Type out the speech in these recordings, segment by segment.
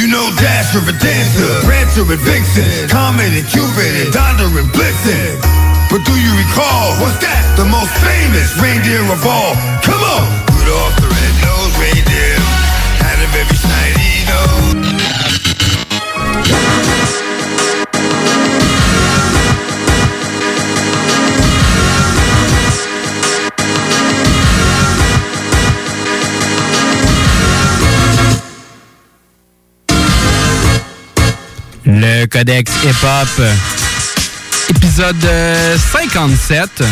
You know Dasher and Dancer, Prancer and Vixen, Comet and Cupid and Donder and Blitzen. But do you recall, what's that? The most famous reindeer of all. Come on! Codex Hip-Hop, épisode euh, 57.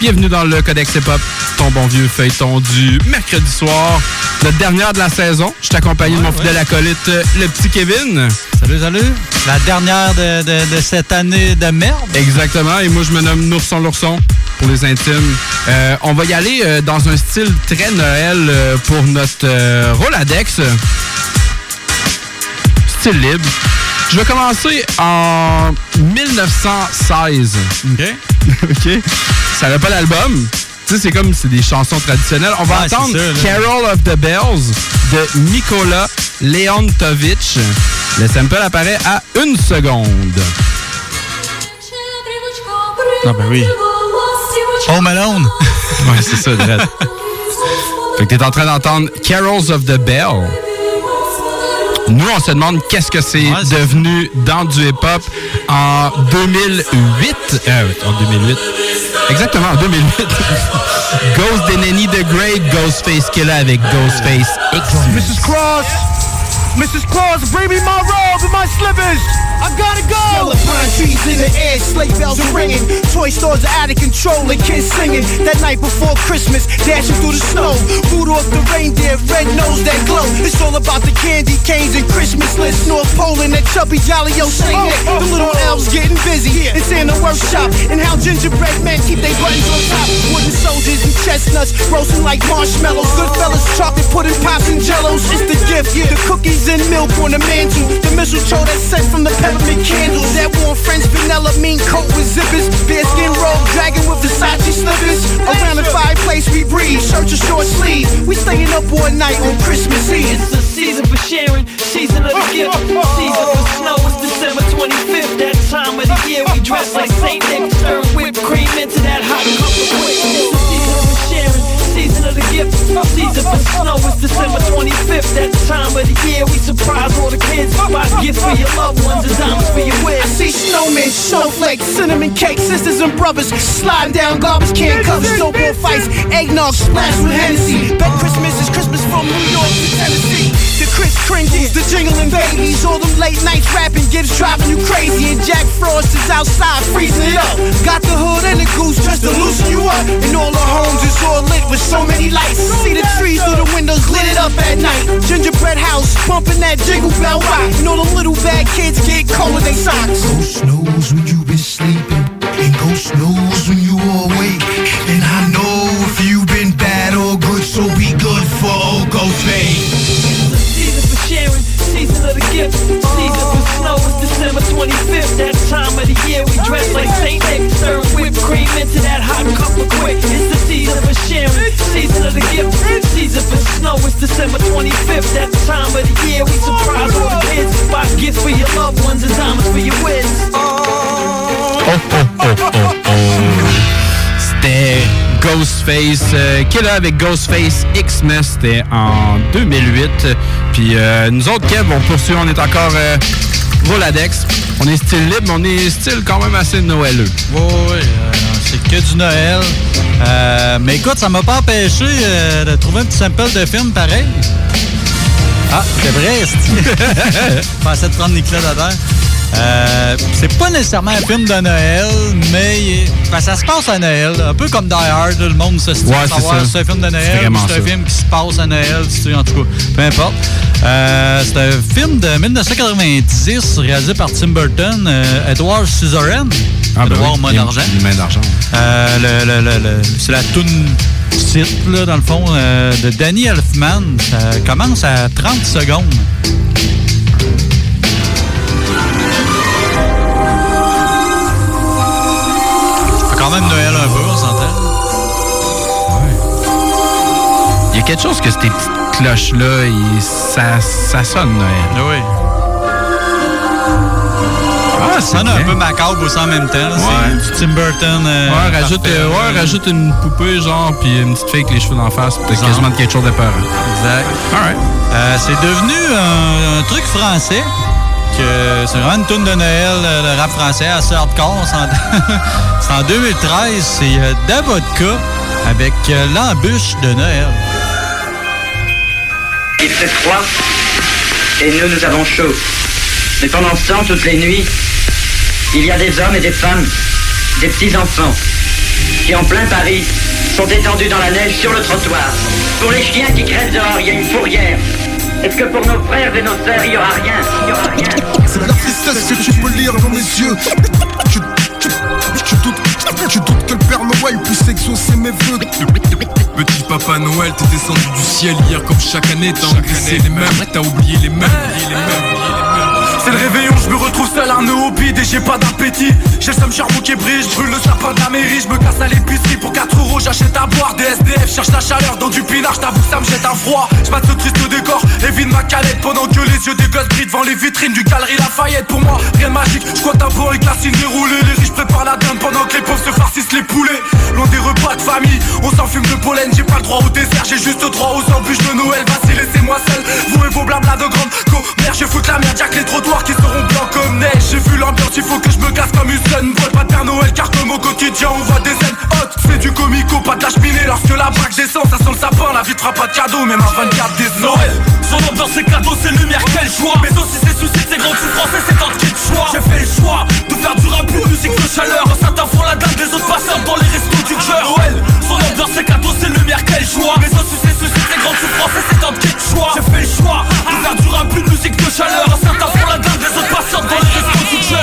Bienvenue dans le Codex Hip-Hop, ton bon vieux feuilleton du mercredi soir, la dernière de la saison. Je suis accompagné de mon fidèle acolyte, le petit Kevin. Salut, salut. La dernière de, de- de cette année de merde. Exactement, et moi je me nomme Nourson l'ourson pour les intimes. Euh, on va y aller euh, dans un style très Noël euh, pour notre euh, Roladex. Style libre. Je vais commencer en 1916. OK. OK? Ça n'a pas l'album. Tu sais, c'est comme c'est des chansons traditionnelles. On va Ouais, entendre. Carol of the Bells de Mikola Leontovich. Le sample apparaît à une seconde. Ah ben oui. Home Alone. Ouais, c'est ça, Dredd. Fait que t'es en train d'entendre Carols of the Bell. Nous, on se demande qu'est-ce que c'est Ouais, devenu dans du hip-hop en 2008. Euh, en 2008. Exactement, en 2008. Ghost Deneni the Great, Ghostface Killer avec Ghostface X. Mrs. Cross! Mrs. Claus, bring me my robe and my slippers! I gotta go! Smell pine trees in the air, sleigh bells are ringing. Toy stores are out of control and kids singing. That night before Christmas, dashing through the snow. Rudolph the reindeer, red nose that glow. It's all about the candy canes and Christmas lists. North Pole and that chubby jolly old Saint Nick. The little elves getting busy in Santa workshop. And how gingerbread men keep their buttons on top. Wooden soldiers and chestnuts roasting like marshmallows. Goodfellas, chocolate pudding, pops and jellos. It's the gift, the cookies and milk on the mantle. The mistletoe that's sent from the peppermint candles. That warm French vanilla mean coat with zippers. Bearskin robe, dragon with Versace slippers. Around the fireplace we breathe, shirt or short sleeve. We staying up all night on Christmas Eve. It's the season for sharing, season of the oh, gift, oh, oh. season for snow. It's December 25th, that time of the year we dress like Saint Nick, stir whipped cream into that hot cup of quick. It's the season for sharing, season of the gift, season for snow. It's December 25th, that time of the year we surprise all the kids. Buy gifts for your loved ones and diamonds for your I wish. see snowmen, snowflakes, cinnamon cake, sisters and brothers sliding down garbage can covers, snowball fights, eggnog splashed with Hennessy. Bet Christmas is Christmas from New York to Tennessee. The Chris Cringes, the jingling babies, all them late nights rapping, gifts driving you crazy. And Jack Frost is outside freezing it up. Got the hood and the goose just to loosen you up. And all the homes is all lit with so many lights. See the trees through the windows lit it up at night. Gingerbread house bumping that jingle bell rock. And all the little bad kids get cold with their socks. Ghost knows when you've been sleeping, and Ghost knows when you are awake. And I know if you've been bad or good, so be good for old Ghostface. Season for sharing, season of the gift, season for snow. It's December 25th, that time of the year Ghostface euh, avec Ghostface Xmas. C'était en 2008. Puis euh, nous autres, Kev, on poursuit. On est encore euh. On est style libre, mais on est style quand même assez noëleux. Oui, euh, c'est que du Noël. Mais écoute, ça m'a pas empêché de trouver un petit sample de film pareil. Ah, c'est vrai, Je pensais de prendre Nicolas Dader. Euh, c'est pas nécessairement un film de Noël, mais ben, ça se passe à Noël. Un peu comme Die Hard, le monde se dit Ouais, c'est savoir si c'est un film de Noël ou c'est un film qui se passe à Noël, si en tout cas, peu importe. Euh, c'est un film de 1990 réalisé par Tim Burton, euh, Edward Scissorhands. Ah, ben Edward oui, d'argent. c'est la toune titre, là, dans le fond, de Danny Elfman. Ça commence à 30 secondes. Quelque chose que ces petites cloches-là, ça, ça sonne Noël. Oui. Ah, Ça sonne un peu macabre aussi en même temps. Ouais. C'est du Tim Burton. euh, Ouais, rajoute, euh, ouais, rajoute une poupée, genre, puis une petite fille avec les cheveux d'en face, Genre. quasiment de quelque chose de peur. Exact. Alright. Euh, c'est devenu un, un truc français. que C'est vraiment une tune de Noël, le rap français, assez hardcore. C'est en, c'est en 2013. C'est Davodka avec l'embûche de Noël. Il fait froid et nous, nous avons chaud. Mais pendant ce temps, toutes les nuits, il y a des hommes et des femmes, des petits-enfants, qui en plein Paris sont étendus dans la neige sur le trottoir. Pour les chiens qui crèvent dehors, il y a une fourrière. Est-ce que pour nos frères et nos sœurs, il y aura rien? Il y aura rien C'est la tristesse que tu peux lire dans mes yeux. Tu doutes, tu doutes que le Père Noël puisse exaucer mes vœux. Petit papa Noël, t'es descendu du ciel hier comme chaque année, t'as engraissé les mêmes, t'as oublié les mêmes, oublié les mêmes, oublié les mêmes. C'est le réveillon, je me retrouve seul un nœud et j'ai pas d'appétit. J'ai le seum charbon qui brille, je brûle le sapin de la mairie, je me casse à l'épicerie pour 4 euros, j'achète à boire. Des SDF cherche la chaleur dans du pinard, j't'avoue ça me jette un froid. Je ce triste décor et vide ma calette pendant que les yeux des gosses brillent devant les vitrines du galerie Lafayette. Pour moi, rien de magique, je crois un bon avec la cine déroulée. Les riches préparent la dinde pendant que les pauvres se farcissent les poulets. Loin des repas de famille, on s'enfume de pollen, j'ai pas le droit au dessert, j'ai juste droit aux embûches de Noël. Vas-y, laissez-moi seul, vous et vos blabla de grande commère. Je fous la merde, que les qui seront blancs comme neige. J'ai vu l'ambiance, il faut que je me casse comme une scène. Bois pas de Père Noël, car comme au quotidien, on voit des scènes hautes. C'est du comico, pas de la cheminée. Lorsque la braque descend, ça sent le sapin. La vie fera pas de cadeau, même à 24 décembre. Noël, son ambiance, c'est cadeau, c'est lumière, quel choix. Mais aussi, c'est soucis, c'est grandes souffrances et c'est tant de choix. J'ai fait le choix de faire du rap, une musique de chaleur. Certains font la dame, les autres passent dans les restos du cœur. Noël, son ambiance, c'est cadeau, c'est lumière, quel choix. Mais aussi, c'est soucis, c'est grandes souffrances et c'est tant de choix. J'ai fait le choix de faire du rap, une musique de chaleur. Certains font la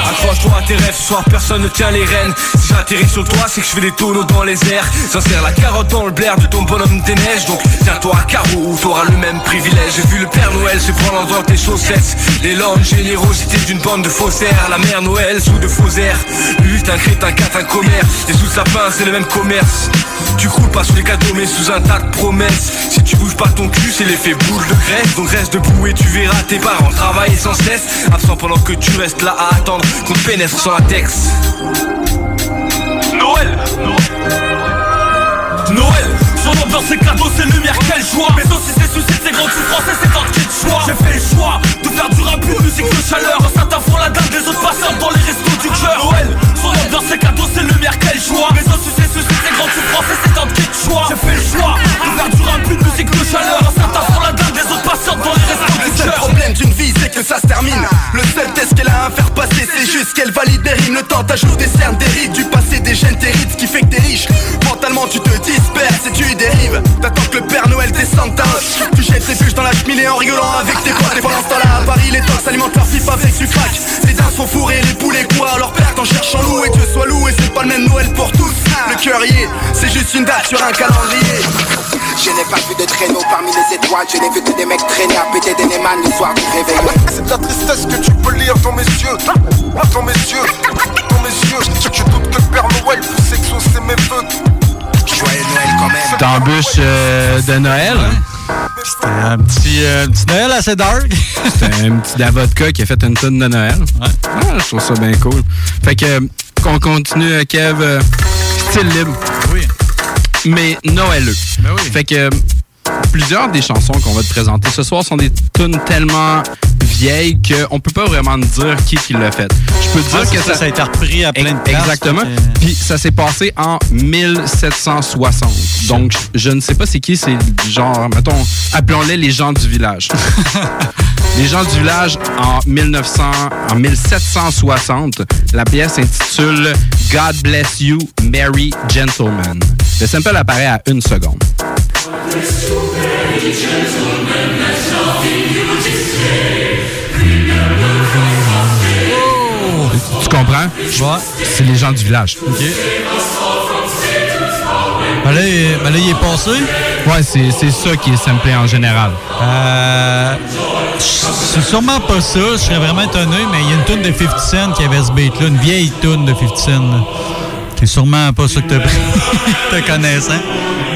Accroche-toi à tes rêves, ce soir personne ne tient les rênes. Si j'atterris sur toi, c'est que je fais des tonneaux dans les airs. J'insère la carotte dans le blaire de ton bonhomme des neiges. Donc tiens-toi à carreau ou t'auras le même privilège. J'ai vu le Père se prendre dans tes chaussettes. L'élan de générosité d'une bande de faussaires. La mère Noël sous de faux airs. Lutte un crétin, un commerce. Et sous sapin, c'est le même commerce. Tu croules pas sous les cadeaux mais sous un tas de promesses. Si tu bouges pas ton cul, c'est l'effet boule de graisse. Donc reste debout et tu verras tes parents travailler sans cesse. Absent pendant que tu restes là à attendre qu'on te pénètre sans latex Noël Son ambiance c'est cadeau, c'est lumière, quel choix Mais aussi c'est soucis, c'est grandes souffrances et c'est tant de choix. J'ai fait le choix de faire du rap, musique de chaleur. Certains font la dame, les autres passent dans les restos du cœur. Noël Son ambiance c'est cadeau, c'est lumière, quel choix Mais aussi c'est soucis, c'est grandes souffrances et c'est tant de choix. J'ai fait le choix de faire du rap, une musique de chaleur. Certains font la dame, les autres passent dans les restos du cœur d'une vie, c'est que ça se termine. Le seul test qu'elle a à faire passer, c'est juste qu'elle valide des rimes. Le temps t'ajoute des cernes, des rides, du passé, des gènes, des rides, ce qui fait que t'es riche. Mentalement, tu te disperses et tu dérives. T'attends que le Père Noël descende ta. Tu jettes tes bûches dans la cheminée en rigolant avec tes potes. Et pendant ce temps-là, à Paris, les tox s'alimentent leur pipe avec du crack. Les dindes sont fourrés, les poulets quoi leur perte en cherchant loup. Et Dieu soit loué, c'est pas le même Noël pour tous. Le cœur c'est juste une date sur un calendrier. Je n'ai pas vu de traîneau parmi les étoiles, je n'ai vu que des mecs traîner à péter des Neyman le soir du réveillon. C'est de la tristesse que tu peux lire dans mes yeux. Dans mes yeux, dans mes yeux. Tu, tu doutes que le Père Noël puisse exaucer mes vœux. Joyeux Noël quand même. T'embûches euh, de Noël. C'était un petit, euh, un petit Noël assez dark. C'était un petit Davodka qui a fait une tonne de Noël. Ah, je trouve ça bien cool. Fait que, qu'on continue, euh, Kev, euh, style libre. Oui. Mais Noëleux. Ben oui. Fait que, euh, plusieurs des chansons qu'on va te présenter ce soir sont des tunes tellement vieilles qu'on peut pas vraiment dire qui qui l'a fait. Je peux te dire Ah, que ça, ça a été repris à plein de places, Exactement. Puis ça s'est passé en 1760. Donc, je ne sais pas c'est qui, c'est genre, mettons, appelons-les les gens du village. les gens du village en 1900, en 1760. La pièce s'intitule God Bless You, Merry Gentleman. Le sample apparaît à une seconde. Tu comprends? C'est les gens du village. OK. Ben là, il- ben là, il est passé. Ouais, c'est ça qui est samplé en général. Euh, c'est sûrement pas ça, je serais vraiment étonné, mais il y a une toune de 50 Cent qui avait ce beat-là, une vieille toune de 50 Cent. C'est sûrement pas ça que t'as pris, te connaissant.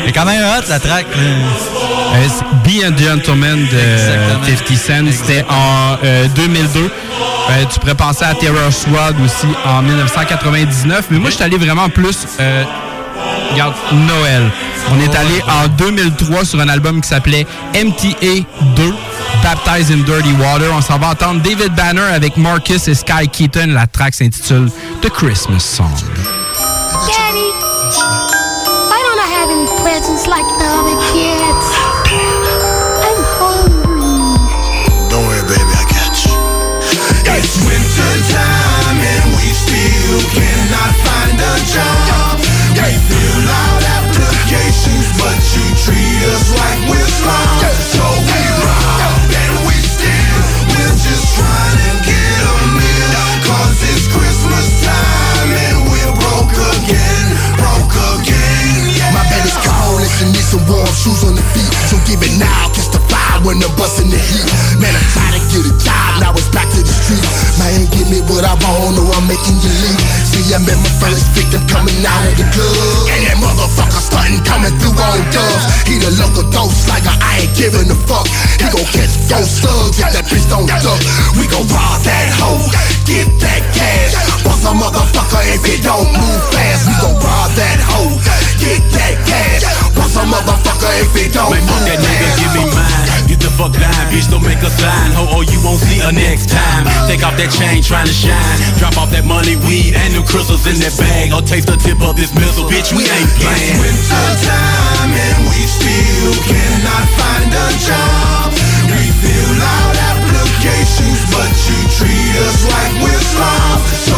C'est quand même hot, la track. Be a Gentleman de 50 Cent. C'était en euh, 2002. Euh, tu pourrais penser à Terror Squad aussi en 1999. Mais moi, je suis allé vraiment plus... euh, Regarde, Noël. On est allé en 2003 sur un album qui s'appelait MTA 2, Baptized in Dirty Water. On s'en va entendre David Banner avec Marcus et Sky Keaton. La track s'intitule The Christmas Song. Daddy, why don't I have any presents like the other kids? Treat us like we're slums. So we rob and we steal. We're just trying to get a meal. Cause it's Christmas time and we're broke again. Broke again, yeah. My bed is cold, she needs some warm shoes on the feet. So give it now, catch the when the bus in the heat. Man, I'm trying to get a job, now it's back to the street. Man, give me what I want, or I'm making you leave. See, I'm in my first victim coming out of the club. And that motherfucker starting coming through on dubs. He the local dose like I ain't giving a fuck. He gon' catch those slugs if that bitch don't duck. We gon' rob that hoe, get that cash. Bust a motherfucker if it don't move fast. We gon' rob that hoe, get that cash. Bust a motherfucker if it don't Man, move that nigga, fast. give me mine. Get the fuck bitch, don't make a sign. Ho, oh, you won't see her next time. Take off that chain, trying to shine. Drop off that money, weed, and them crystals in that bag. Or taste the tip of this missile, bitch, we ain't playing. winter time and we still cannot find a job. We fill out applications, but you treat us like we're slums.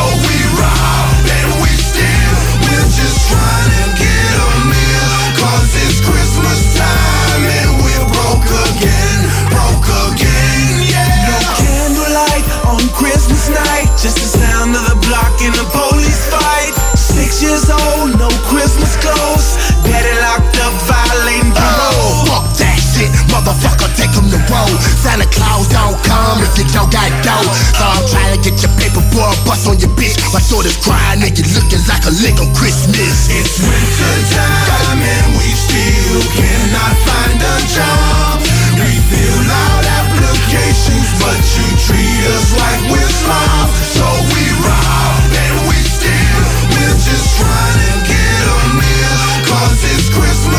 Just the sound of the block in the police fight. Six years old, no Christmas clothes. Daddy locked up, violating Oh, parole. fuck that shit, motherfucker, take him to road. Santa Claus don't come if you don't got dough. So I'm trying to get your paper, boy, bust on your bitch. My daughter's crying, nigga, looking like a lick on Christmas. It's winter time and we still cannot find a job. We fill out applications, but you treat us like we're slums.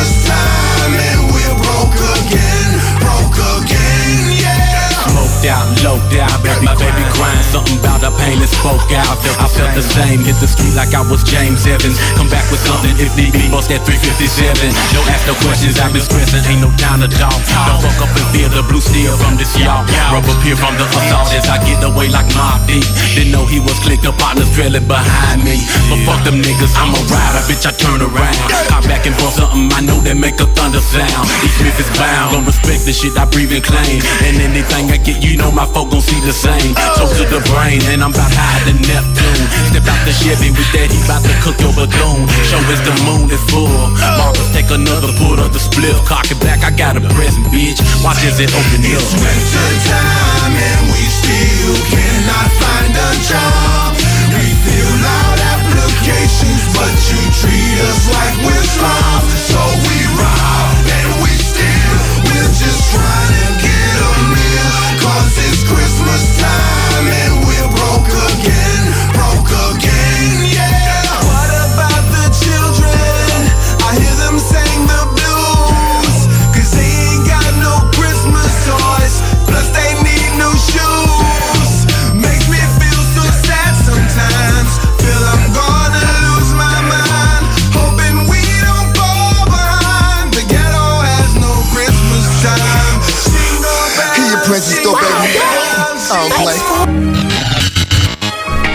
Christmas time and we're broke again. Broke again, yeah. Smoked out, loped out, baby, my baby crying Something about her pain that spoke out. I felt the same, hit the street like I was James Evans. Come back with something if need be, bust that 357 Don't ask no questions, I've been stressing, ain't no time to talk Don't fuck up and feel the blue steel from this y'all. Rubber peer from the assault as I get away like Mob Deep Didn't know he was clicked up, partners trailing behind me. But fuck them niggas, I'm a rider, bitch, I turn around. Hop back and bust something I know that make a thunder sound. Each Smith is bound, Don't respect the shit I breathe and claim. And anything I get, you know my folk gon' see the same. Toast to the brain, and I'm about high to Neptune. Step out the Chevy with that, he bout to cook your bethune Show us the moon is full. Marcus take another pull of the split Cock it back, I got a present, bitch. Watch as it open up. It's winter time and we still cannot find a job. We fill out applications, but you treat us like we're slums. So we rob and we steal. We're just trying Here your presents go, baby. I don't play.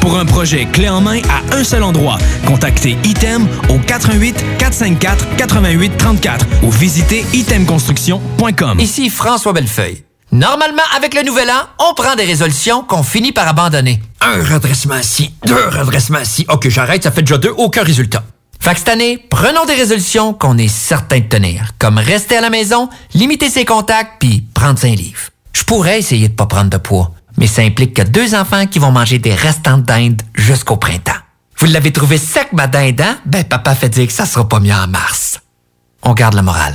Pour un projet clé en main à un seul endroit, contactez Item au 88 454 88 34 ou visitez itemconstruction.com. Ici François Bellefeuille. Normalement, avec le nouvel an, on prend des résolutions qu'on finit par abandonner. Un redressement ici, deux redressements ici. Ok, j'arrête, ça fait déjà deux, aucun résultat. Fait que cette année, prenons des résolutions qu'on est certain de tenir, comme rester à la maison, limiter ses contacts, puis prendre un livre. Je pourrais essayer de pas prendre de poids, mais ça implique que deux enfants qui vont manger des restants de dinde jusqu'au printemps. Vous l'avez trouvé sec, ma dinde, hein? Ben, papa fait dire que ça sera pas mieux en mars. On garde la morale.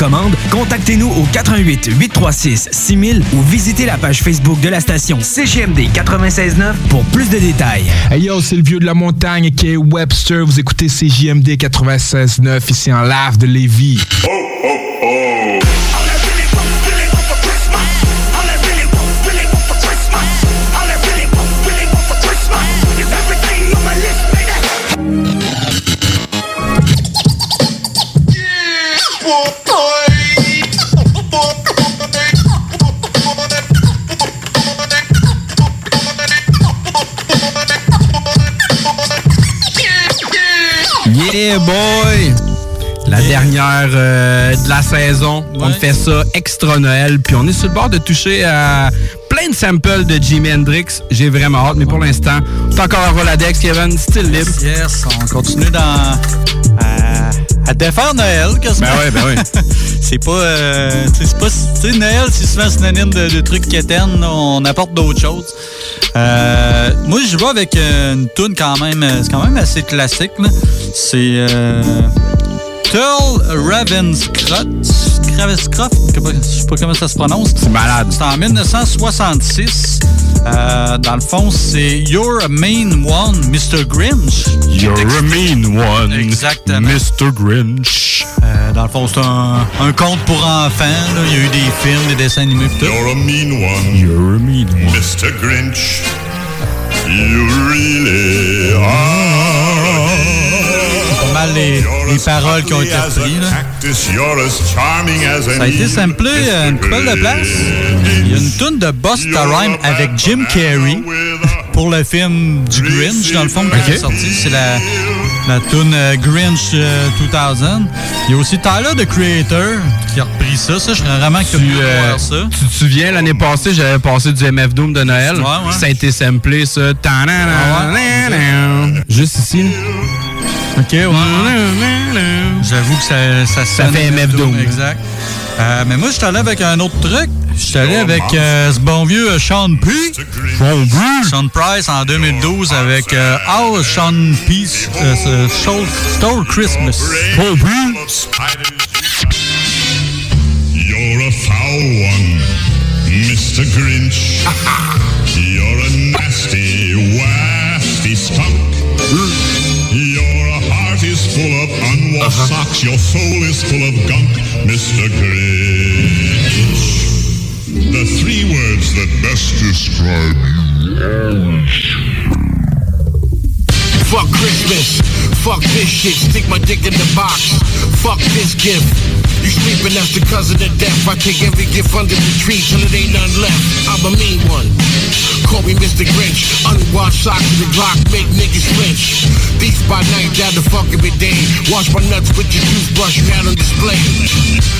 commande, contactez-nous au 88 836 6000 ou visitez la page Facebook de la station CGMD 969 pour plus de détails. Hey yo, c'est le vieux de la montagne qui est Webster. Vous écoutez CJMD 96.9 ici en live de Lévis. Yeah boy! La dernière euh, de la saison. On fait ça extra Noël. Puis on est sur le bord de toucher à plein de samples de Jimi Hendrix. J'ai vraiment hâte. Mais pour l'instant, c'est encore un Roladex, Kevin. Style libre. Yes, on continue dans... à, à défaire Noël, quasiment. Ben ouais, ben ouais. c'est pas... euh, c'est pas... Tu sais, Noël, c'est souvent synonyme de, de trucs quétaines. On apporte d'autres choses. Euh, moi, je vais avec euh, une tune quand même... euh, C'est quand même assez classique, là. C'est... Turl Ravenscroft. Ravenscroft, je sais pas comment ça se prononce. C'est malade. C'est en 1966. Euh, dans le fond, c'est You're a Mean One, Mr. Grinch. You're a mean one, Exactement. Mr. Grinch. Euh, dans le fond, c'est un, un conte pour enfants. là. Il y a eu des films, des dessins animés. tout. You're a mean one. You're a mean one. Mr. Grinch. You really are. Mal les, les paroles qui ont été reprises. Ça a été samplé à une couple de place. Il y a une toune de Busta Rhyme avec Jim Carrey pour le film du Grinch, dans le fond, qui est sorti. C'est la, la toune euh, Grinch euh, 2000. Il y a aussi Tyler, the Creator, qui a repris ça. Ça, je serais vraiment curieux de euh, voir ça. Tu te souviens, l'année passée, j'avais passé du MF Doom de Noël. Ça a été samplé, ça. Ta-na-na-na-na. Juste ici. OK, ouais. J'avoue que ça, ça, fait MF Doom. Exact. Euh, mais moi, je suis allé avec un autre truc. Je suis allé avec euh, ce bon vieux euh, Sean P. Sean Price en 2012 avec euh, How Sean P. Stole, Christmas. You're a foul one, Mr. Grinch. You're a nasty, wasty skunk. Of unwashed socks. Your soul is full of gunk, Mr. Grinch. The three words that best describe you. Fuck Christmas. Fuck this shit. Stick my dick in the box. Fuck this gift. You sleeping, that's the cause of death. I take every gift under the tree till it ain't none left. I'm a mean one. Call me Mr. Grinch. Unwashed socks in the Glock make niggas flinch. Beast by night, down the fucking with day. Wash my nuts with your toothbrush you had on display.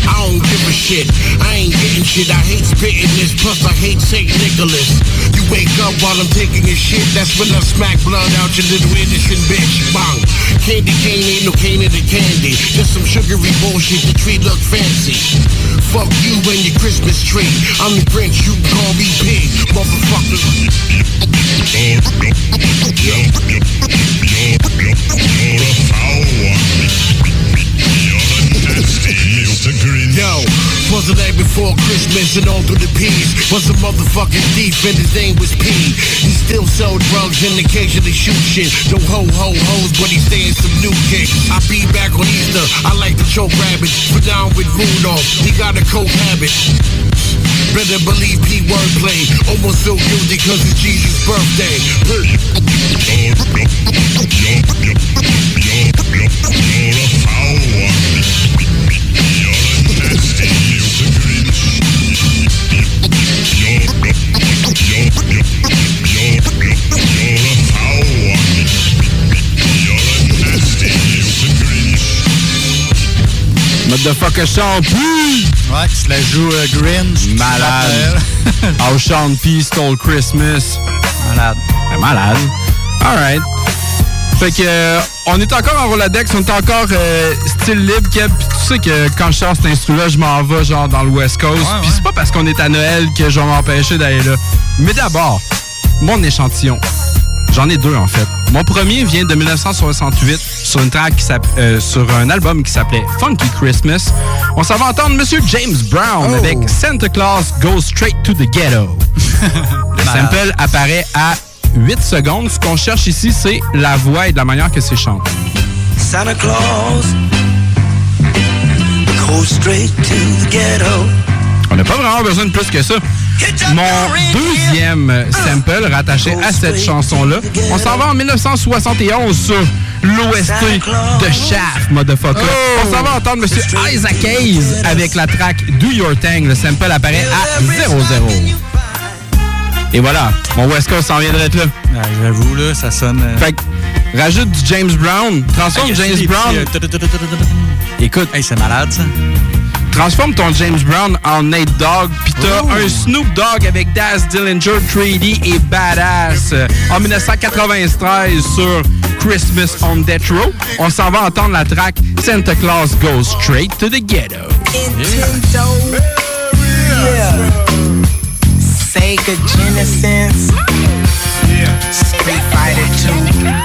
I don't give a shit. I ain't getting shit. I hate spitting this. Plus I hate St. Nicholas. You wake up while I'm taking a shit. That's when I smack blood out your little innocent bitch. Bang. Candy cane ain't no cane in the candy. Just some sugary bullshit. to tree look fancy. Fuck you and your Christmas tree. I'm the Grinch. You call me pig, motherfucker. Yo, was the night before Christmas and all through the peas was a motherfucking thief and his name was P. He still sold drugs and occasionally shoot shit. No ho ho hoes, but he's staying some new kicks. I be back on Easter. I like to choke rabbits. Put down with Rudolph. He got a coke habit. Better believe P wordplay. Almost feel guilty cause it's Jesus' birthday. Motherfucker chante. Ouais, qui se la joue euh, Grinch. Malade. How Sean P stole Christmas. Malade. Malade. Alright. Fait que euh, on est encore en Roladex, on est encore euh, style libre, Keb. Puis tu sais que quand je sors cet instru-là, je m'en vais genre dans le West Coast. Puis c'est pas parce qu'on est à Noël que je vais m'empêcher d'aller là. Mais d'abord, mon échantillon. J'en ai deux en fait. Mon premier vient de 1968 sur une track qui euh, sur un album qui s'appelait Funky Christmas. On s'en va entendre Monsieur James Brown avec Santa Claus Goes Straight to the Ghetto. Le sample apparaît à 8 secondes. Ce qu'on cherche ici, c'est la voix et de la manière que c'est chanté. Santa Claus goes straight to the ghetto. On n'a pas vraiment besoin de plus que ça. Mon deuxième sample rattaché à cette chanson-là, on s'en va en 1971 sur l'OST de Shaft, motherfucker. On s'en va entendre Monsieur Isaac Hayes avec la track Do Your Thing. Le sample apparaît à 0-0. Et voilà, mon West Coast s'en viendrait là. J'avoue, là, ça sonne... euh, Fait que, rajoute du James Brown, transforme Hey, James Brown. petits, euh, Écoute. c'est malade, ça. Transforme ton James Brown en Nate Dogg, pis t'as un Snoop Dogg avec Daz Dillinger, 3D et Badass en 1993 sur Christmas on Death Row. On s'en va entendre la track Santa Claus Goes Straight to the Ghetto. Nintendo. Yeah. Sega Genesis. Street Fighter 2.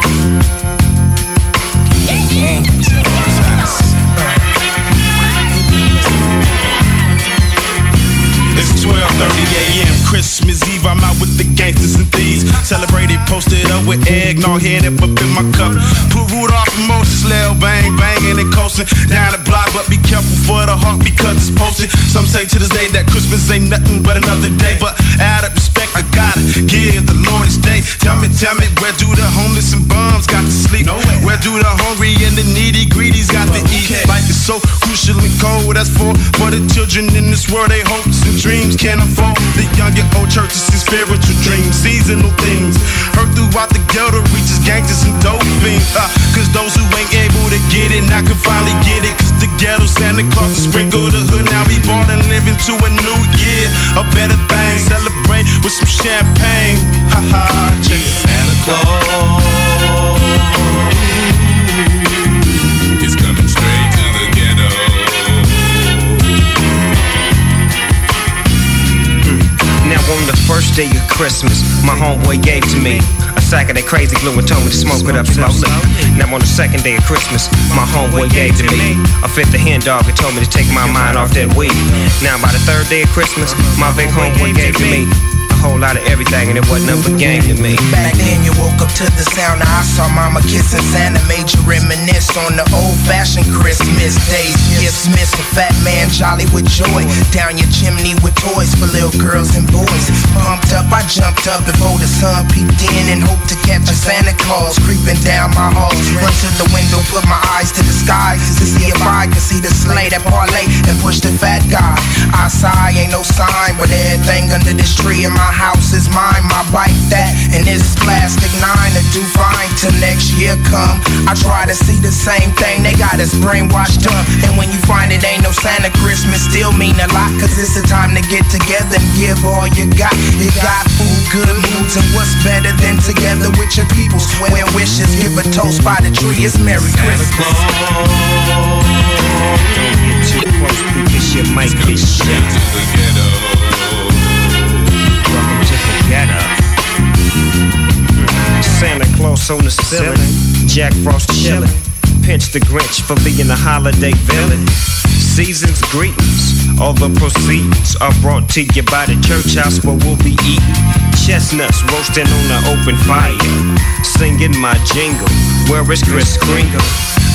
12:30 a.m. Christmas Eve. I'm out with the gangsters and thieves. Celebrated, posted up with eggnog, head up, up in my cup. Put Rudolph and Moses, Lil Bang, banging and coasting down the block. But be careful for the heart because it's posted. Some say to this day that Christmas ain't nothing but another day. But out of respect, I gotta give the Lord his day. Tell me, tell me, where do the homeless and bums got to sleep? Where do the hungry and the needy greedies got to eat? Life is so crucial and cold. That's for for the children in this world. They hopes and dreams can't afford the young and old churches and spiritual dreams, seasonal things. Heard throughout the ghetto reaches gangsters and dope fiends. Uh, Cause those who ain't able to get it now can finally get it. Cause the ghetto Santa Claus will sprinkle the hood. Now we born and living to a new year. A better thing. Celebrate with some champagne. Ha ha. Santa Claus. On the first day of Christmas, my homeboy gave to me a sack of that crazy glue and told me to smoke it up slowly. Now on the second day of Christmas, my homeboy gave to me a fifth of hen dog and told me to take my mind off that weed. Now by the third day of Christmas, my big homeboy gave to me a a whole lot of everything, and it wasn't nothing but game to me. Back then you woke up to the sound I saw mama kissing Santa Made you reminisce on the old fashioned Christmas days. Gifts missed a fat man jolly with joy. Down your chimney with toys for little girls and boys. Pumped up, I jumped up before the sun peeked in And hoped to catch a Santa Claus creeping down my halls Run to the window, put my eyes to the sky To see if I could see the sleigh that parlay And push the fat guy. I sigh, ain't no sign But everything under this tree in my house is mine My bike that, and this plastic nine To do fine till next year come. I try to see the same thing, they got us brainwashed up. And when you find it ain't no Santa Christmas Still mean a lot, cause it's the time to get together And give all you got. You got food, good moods, and what's better than together with your people? Swear wishes, give a toast by the tree, it's Merry Christmas. Don't get Too close because you might get shot. Santa Claus on the ceiling, Jack Frost chillin', pinch the Grinch for being a holiday villain. Season's greetings, all the proceeds are brought to you by the church house where we'll be eating chestnuts roasting on the open fire, singing my jingle. Where is Chris Kringle?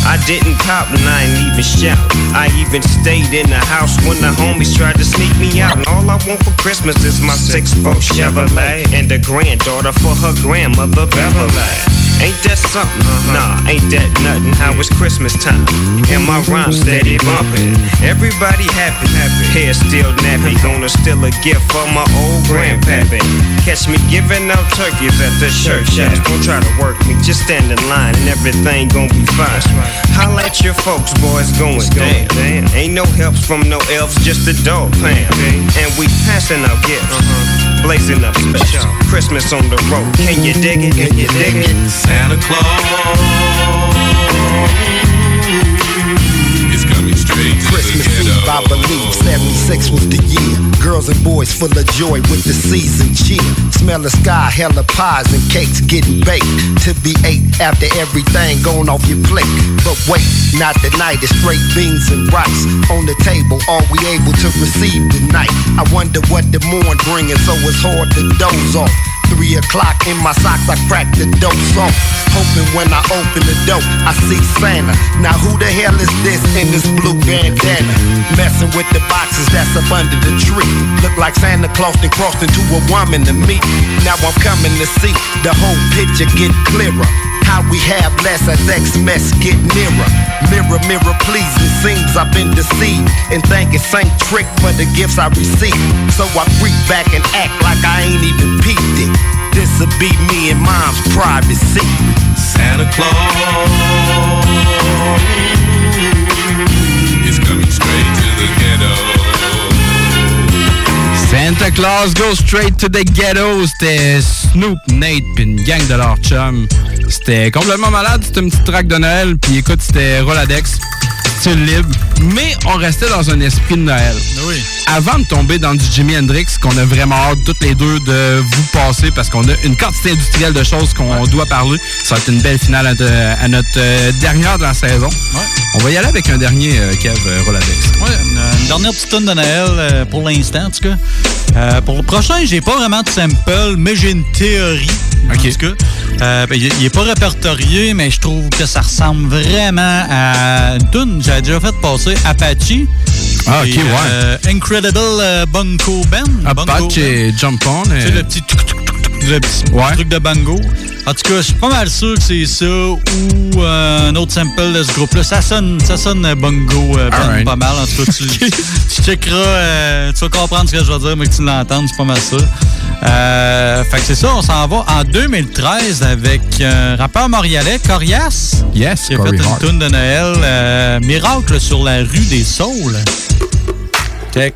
I didn't cop and I ain't even shout. I even stayed in the house when the homies tried to sneak me out. And all I want for Christmas is my six-foot Chevrolet and a granddaughter for her grandmother Beverly. Ain't that something? Nah, ain't that nothing. How it's Christmas time and my rhyme steady bumping. Everybody happy, happy. Hair still nappy, gonna steal a gift from my old grandpappy. Catch me giving out turkeys at the church house. Don't try to work me, just stand in line and everything gon' be fine. Holla at your folks, boys going down. Ain't no helps from no elves, just a dog pound. And we passing out gifts, uh-huh. blazing up special. Christmas on the road. Can you dig it? Can you dig it? Santa Claus is coming straight to Christmas the Eve. I believe 76 was the year. Girls and boys full of joy with the season cheer. Smell the sky, hella pies and cakes getting baked to be ate after everything gone off your plate. But wait, not tonight. It's straight beans and rice on the table. Are we able to receive tonight? I wonder what the morn bringing, so it's hard to doze off. Three o'clock in my socks, I crack the dope off. Hoping when I open the door, I see Santa. Now who the hell is this in this blue bandana? Messing with the boxes that's up under the tree. Look like Santa Claus then crossed into a woman to me. Now I'm coming to see the whole picture get clearer. How we have less as X-Mess get nearer. Mirror, mirror, please. It seems I've been deceived and think it's ain't trick for the gifts I receive. So I creep back and act like I ain't even peeped it. This'll be me and mom's private secret. Santa Claus Santa Claus goes straight to the ghetto. C'était Snoop, Nate, puis une gang de leurs chums. C'était complètement malade. C'était une petite track de Noël. Puis écoute, c'était Roladex. Style libre. Mais on restait dans un esprit de Noël. Oui. Avant de tomber dans du Jimi Hendrix, qu'on a vraiment hâte toutes les deux de vous passer parce qu'on a une quantité industrielle de choses qu'on doit parler. Ça va être une belle finale à, de- à notre euh, dernière de la saison. On va y aller avec un dernier, euh, Kev euh, Roladex. Ouais, une, dernière petite tonne de Noël euh, pour l'instant, en tout cas. Euh, pour le prochain, j'ai pas vraiment de sample, mais j'ai une théorie. En tout cas. Euh, ben, il, il est pas répertorié, mais je trouve que ça ressemble vraiment à une tune j'avais déjà fait passer Apache. Ah, ok, Et, ouais. Incredible Bunko. Bunko Apache et Jump On. Tu sais, euh, le petit, tuk, tuk, tuk, le petit truc de bango. En tout cas, je suis pas mal sûr que c'est ça ou euh, un autre sample de ce groupe-là. Ça sonne, ça sonne euh, bongo euh, pas mal. En tout cas, tu, tu checkeras, euh, tu vas comprendre ce que je vais dire, mais que tu l'entendes, c'est pas mal. Euh, fait que c'est ça, on s'en va en 2013 avec un rappeur montréalais, Corias. Yes, qui a fait une tune de Noël, Miracle sur la rue des Saules. Check.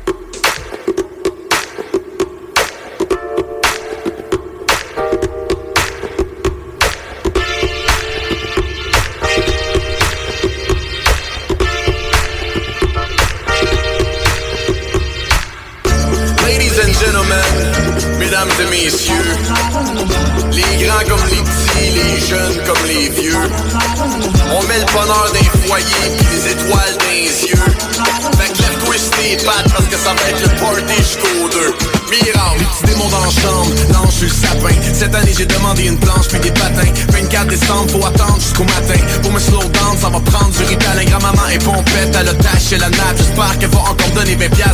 On met le bonheur foyers pis les étoiles les yeux. Fait que lève-toi sur tes pattes parce que ça va être le party jusqu'au deux. Miracle, les petits démons dans la chambre, je suis le sapin. Cette année, j'ai demandé une planche puis des patins. 24 décembre, faut attendre jusqu'au matin. Pour me slow down, ça va prendre du ritalin. Grand-maman est pompette, elle a taché la nappe. J'espère qu'elle va encore donner 20 piastres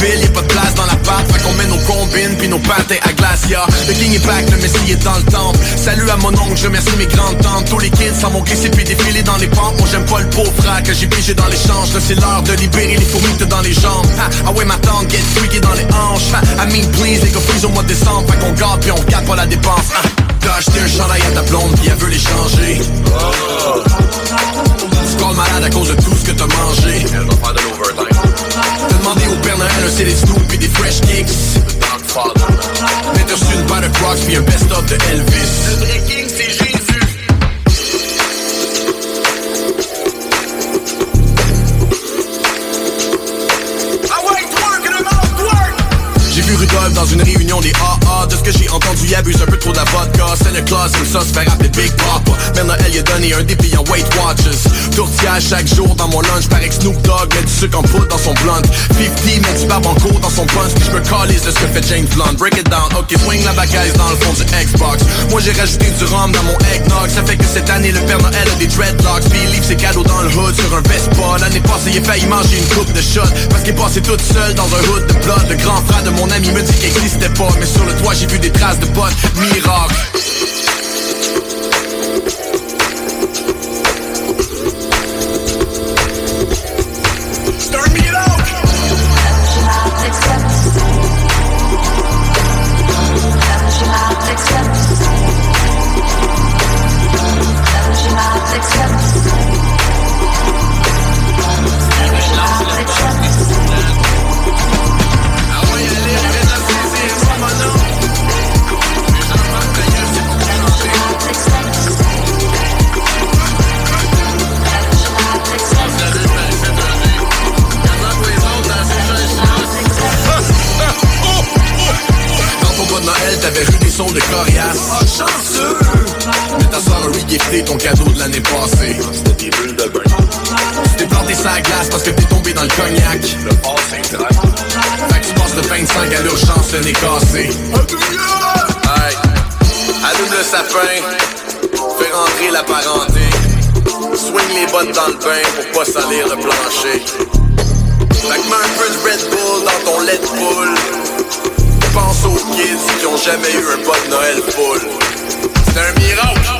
ville, y'a pas de place dans la l'appart. Fait qu'on met nos combines puis nos patins à glace, yeah. Le king est back, le messie est dans le temple. Salut à mon oncle, je remercie mes grandes tantes. Tous les kids s'en vont glisser puis défiler dans les pentes. Moi, j'aime pas le beau frère que j'ai pigé dans l'échange. Là, c'est l'heure de libérer les t'as dans les jambes. Ah ouais, ma tante, get freaky dans les hanches. Ha, I mean, please, les gars, au mois de décembre. Fait qu'on garde puis on garde pas la dépense. T'as acheté un chandail à ta blonde puis elle veut l'échanger. Oh. Tu malade à cause de tout ce que t'as mangé. Elle va faire de l'overtime. T'as demandé au Père Noël un CD Snoop puis des Fresh Kicks. T'as reçu une paire de Crocs puis un best-of de Elvis. Le vrai king, c'est Jésus. Dans une réunion des AA De ce que j'ai entendu, il abuse un peu trop de la vodka. C'est le class, comme ça, se fait rappeler Big Papa Mère Noël, il a donné un défi en Weight Watches Tourtière chaque jour dans mon lunch que Snoop Dogg. Met du sucre en poudre dans son blunt. 50 met du barbe en cours dans son punch. Puis je me calise de ce que fait James Blunt. Break it down, ok, swing la bagaille dans le fond du Xbox. Moi j'ai rajouté du rhum dans mon eggnog. Ça fait que cette année, le Père Noël a des dreadlocks. Puis il livre ses cadeaux dans le hood sur un Vespa. L'année passée, il a failli manger une coupe de shot. Parce qu'il passé toute seule dans un hood de blood. Le grand frère de mon ami me dit qu'il existait pas Mais sur le toit j'ai vu des traces de bottes Miracle ton cadeau de l'année passée. T'es planté sa glace parce que t'es tombé dans le cognac. Fait que tu passes de 25 à l'urgence, le nez cassé. Hey, allume le sapin. Fais rentrer la parenté. Swing les bottes dans le bain pour pas salir le plancher. Fait que mets un peu de Red Bull dans ton lait de poule. Pense aux kids qui ont jamais eu un bas de Noël full. C'est un miracle.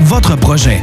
votre projet.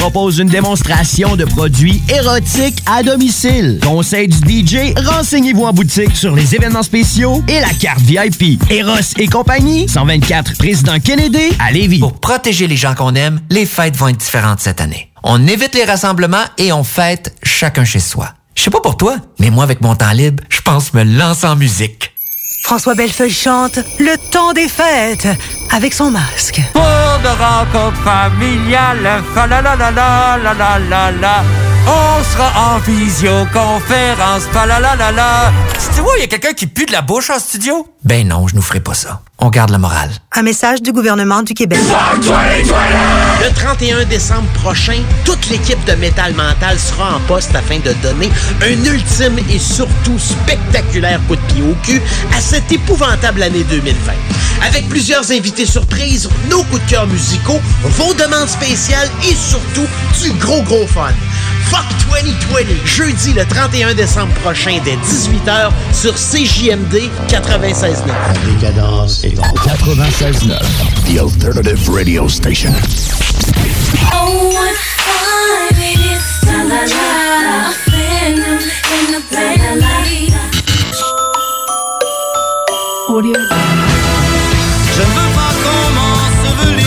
propose une démonstration de produits érotiques à domicile. Conseil du DJ, renseignez-vous en boutique sur les événements spéciaux et la carte VIP. Eros et compagnie, 124 Président Kennedy à Lévis. Pour protéger les gens qu'on aime, les fêtes vont être différentes cette année. On évite les rassemblements et on fête chacun chez soi. Je sais pas pour toi, mais moi, avec mon temps libre, je pense me lancer en musique. François Bellefeuille chante Le temps des fêtes avec son masque. Pour de rencontres familiales, fa la la la la la la la la. On sera en visioconférence, fa la la la la. Tu vois, il y a quelqu'un qui pue de la bouche en studio? Ben non, je nous ferai pas ça. On garde la morale. Un message du gouvernement du Québec. Le 31 décembre prochain, toute l'équipe de Métal Mental sera en poste afin de donner un ultime et surtout spectaculaire coup de pied au cul à cette épouvantable année 2020. Avec plusieurs invités surprises, nos coups de cœur musicaux, vos demandes spéciales et surtout du gros gros fun. Fuck 2020, jeudi le 31 décembre prochain dès 18h sur CJMD 96.9. Décadence est en 96.9, The Alternative Radio Station. Oh, what fun it is to la a phantom in the Audio. Je veux pas qu'on m'ensevelisse.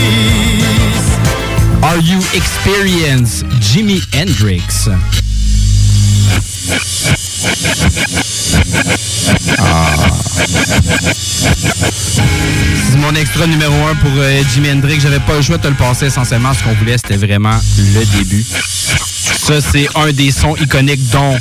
Are You Experience Jimi Hendrix? Ah. C'est mon extra numéro un pour euh, Jimi Hendrix. J'avais pas le choix de te le passer essentiellement. Ce qu'on voulait, c'était vraiment le début. Ça, c'est un des sons iconiques dont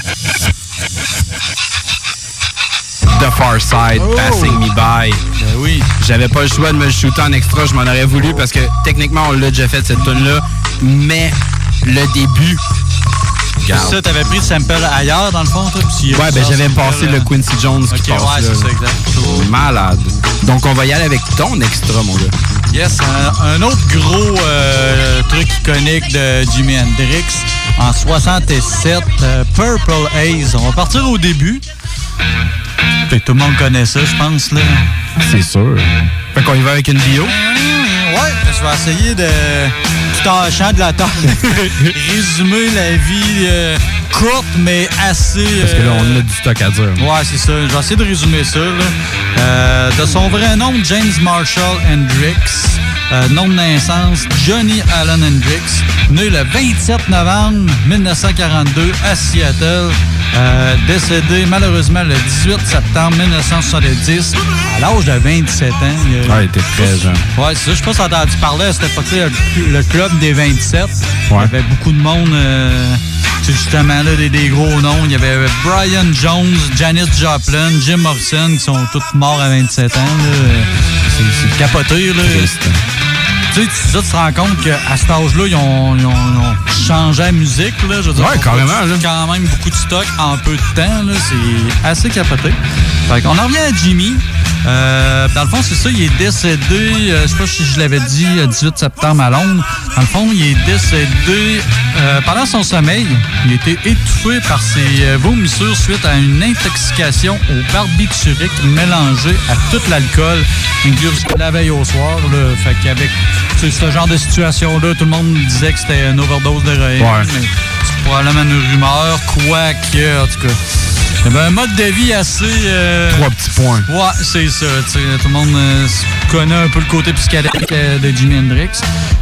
The Far Side, Passing Me By. oui. J'avais pas le choix de me le shooter en extra, je m'en aurais voulu parce que techniquement on l'a déjà fait cette tune là mais le début. Regarde. Ça, t'avais pris le sample ailleurs, dans le fond, toi? puis Ouais, ben j'avais passé le Quincy Jones qui Ok, passe ouais, c'est ça, exact. Malade. Donc on va y aller avec ton extra, mon gars. Yes, un, un autre gros euh, truc iconique de Jimi Hendrix. En 67, euh, Purple Haze. On va partir au début. Fait que tout le monde connaît ça, je pense, là. C'est sûr. Fait qu'on y va avec une bio? Ouais, je vais essayer de, tout en chant de la table, résumer la vie euh, courte, mais assez... Parce que là, euh, on a du stock à dire. Ouais, c'est ça. Je vais essayer de résumer ça. là. Euh, de son vrai nom, James Marshall Hendrix. Euh, nom de naissance, Johnny Allen Hendrix. Né le 27 novembre 1942 à Seattle. Euh, décédé malheureusement le 18 septembre 1970 à l'âge de 27 ans. Ah, il était très jeune. Ouais, c'est ça. Je sais pas si t'as entendu parler à cette époque-là, le, le club des 27. Il y avait beaucoup de monde, euh, justement, là, des, des gros noms. Il y avait Brian Jones, Janis Joplin, Jim Morrison, qui sont tous morts à 27 ans. C'est capoté, là. Tu sais, tu, te rends compte qu'à cet âge-là, ils ont, ils ont- ils ont changé la musique, là. Je veux dire, Ouais, on carrément, produit quand même beaucoup de stock en peu de temps, là. C'est assez capoté. Fait qu'on en revient à Jimmy. Euh, dans le fond, c'est ça, il est décédé, euh, je sais pas si je l'avais dit, le 18 septembre à Londres. Dans le fond, il est décédé euh, pendant son sommeil. Il a été étouffé par ses euh, vomissures suite à une intoxication au barbiturique mélangé à tout l'alcool la veille au soir. Là. Fait qu'avec ce genre de situation-là, tout le monde disait que c'était une overdose d'héroïne. Ouais. mais C'est probablement une rumeur, quoique, en tout cas. Il y avait un mode de vie assez... euh, Trois petits points. Ouais, c'est ça. tu sais, Tout le monde euh, s- connaît un peu le côté psychédélique de Jimi Hendrix.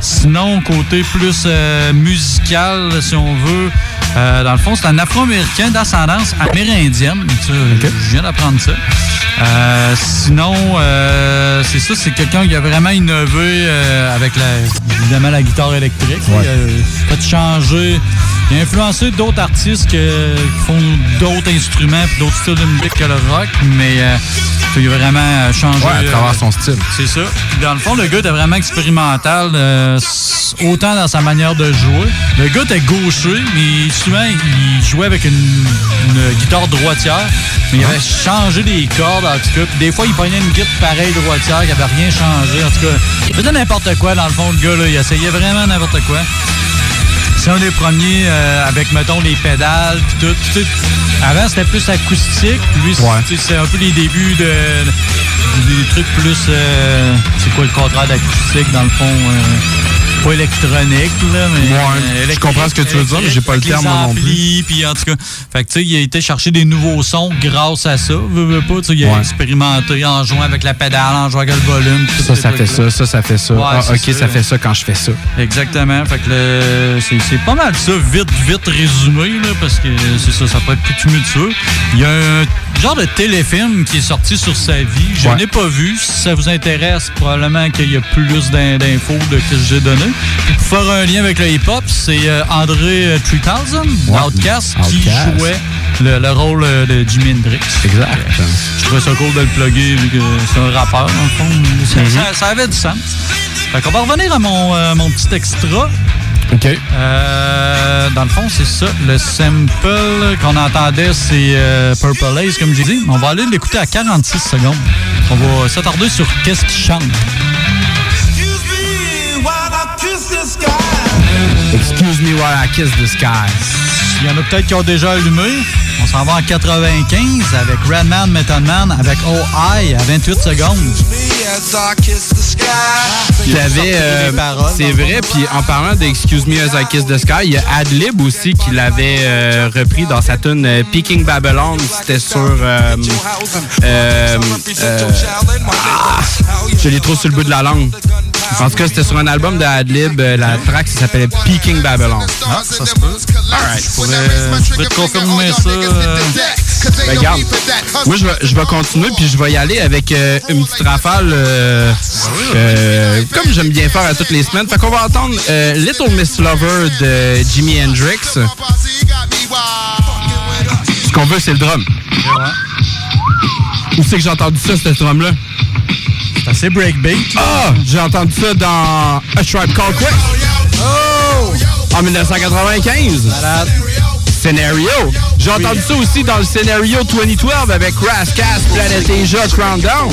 Sinon, côté plus euh, musical, si on veut, euh, dans le fond, c'est un Afro-Américain d'ascendance amérindienne. Je viens d'apprendre ça. Euh, sinon, euh, c'est ça, c'est quelqu'un qui a vraiment innové euh, avec la, évidemment la guitare électrique. Ouais. Il a fait changer. Il a influencé d'autres artistes que- qui font d'autres instruments et d'autres styles de musique que le rock, mais il a vraiment changé. Ouais, à travers son style. Dans le fond, le gars était vraiment expérimental, euh, autant dans sa manière de jouer. Le gars était gaucher, mais souvent, il jouait avec une, guitare droitière, mais il avait changé les cordes, en tout cas. Des fois, il prenait une guitare pareille droitière qui avait rien changé. En tout cas, il faisait n'importe quoi, dans le fond, le gars, là. Il essayait vraiment n'importe quoi. C'est un des premiers euh, avec, mettons, les pédales pis tout. Avant, c'était plus acoustique. Lui, c'est- un peu les débuts de, des trucs plus... euh, c'est quoi le contraire d'acoustique, dans le fond? euh, pas électronique, là, mais. Ouais, je comprends ce que tu veux dire, mais j'ai pas le terme, moi non plus. Puis en tout cas, fait que il a été chercher des nouveaux sons grâce à ça. Veux, veux pas, il a Ouais. expérimenté en jouant avec la pédale, en jouant avec le volume. tout Ça, ça fait ça, ça, ça fait ça. Ouais, ah, ok, ça. ça. fait ça quand je fais ça. Exactement. Fait que c'est pas mal ça, vite, vite résumé, là, parce que c'est ça, ça peut être plus tumultueux. Il y a un genre de téléfilm qui est sorti sur sa vie. Je n'ai pas vu. Si ça vous intéresse, probablement qu'il y a plus d'in- d'infos de que j'ai donné. Pour faire un lien avec le hip-hop, c'est euh, André euh, 3000, Ouais. Outcast, qui jouait le, le rôle euh, de Jimi Hendrix. Exact. Je trouvais ça cool de le plugger vu que c'est un rappeur, dans le fond. Ça, Mhm. ça- ça avait du sens. Fait qu'on va revenir à mon, euh, mon petit extra. OK. Euh, dans le fond, c'est ça. Le sample qu'on entendait, c'est euh, Purple Haze, comme j'ai dit. On va aller l'écouter à 46 secondes. On va s'attarder sur qu'est-ce qu'il chante. Excuse me while I kiss the sky. Il y en a peut-être qui ont déjà allumé. On s'en va en 95 avec Redman, Method Man, avec OI à 28 secondes. Il y avait, euh, c'est vrai, puis en parlant d'Excuse Me As I Kiss the Sky, il y a Adlib aussi qui l'avait euh, repris dans sa tune euh, Peaking Babylon. C'était sur. euh, euh, euh, ah, je l'ai trop sur le bout de la langue. En tout cas, c'était sur un album de Adlib. euh, la track ça s'appelait Peaking Babylon. Ah, ça se peut. Alright. Je pourrais, je pourrais te confirmer ça. euh, Ben, regarde, moi je vais, je vais continuer puis je vais y aller avec euh, une petite rafale euh, euh, comme j'aime bien faire à toutes les semaines. Fait qu'on va entendre euh, Little Miss Lover de Jimi Hendrix. Ce qu'on veut, c'est le drum. Où c'est que j'ai entendu ça, ce drum-là? C'est assez breakbeat. Ah! J'ai entendu ça dans A Tribe Called Quest. Oh! En 1995. Scenario. J'ai entendu ça aussi dans le Scenario 2012 avec Rascas, Planet Asia, Crown Down.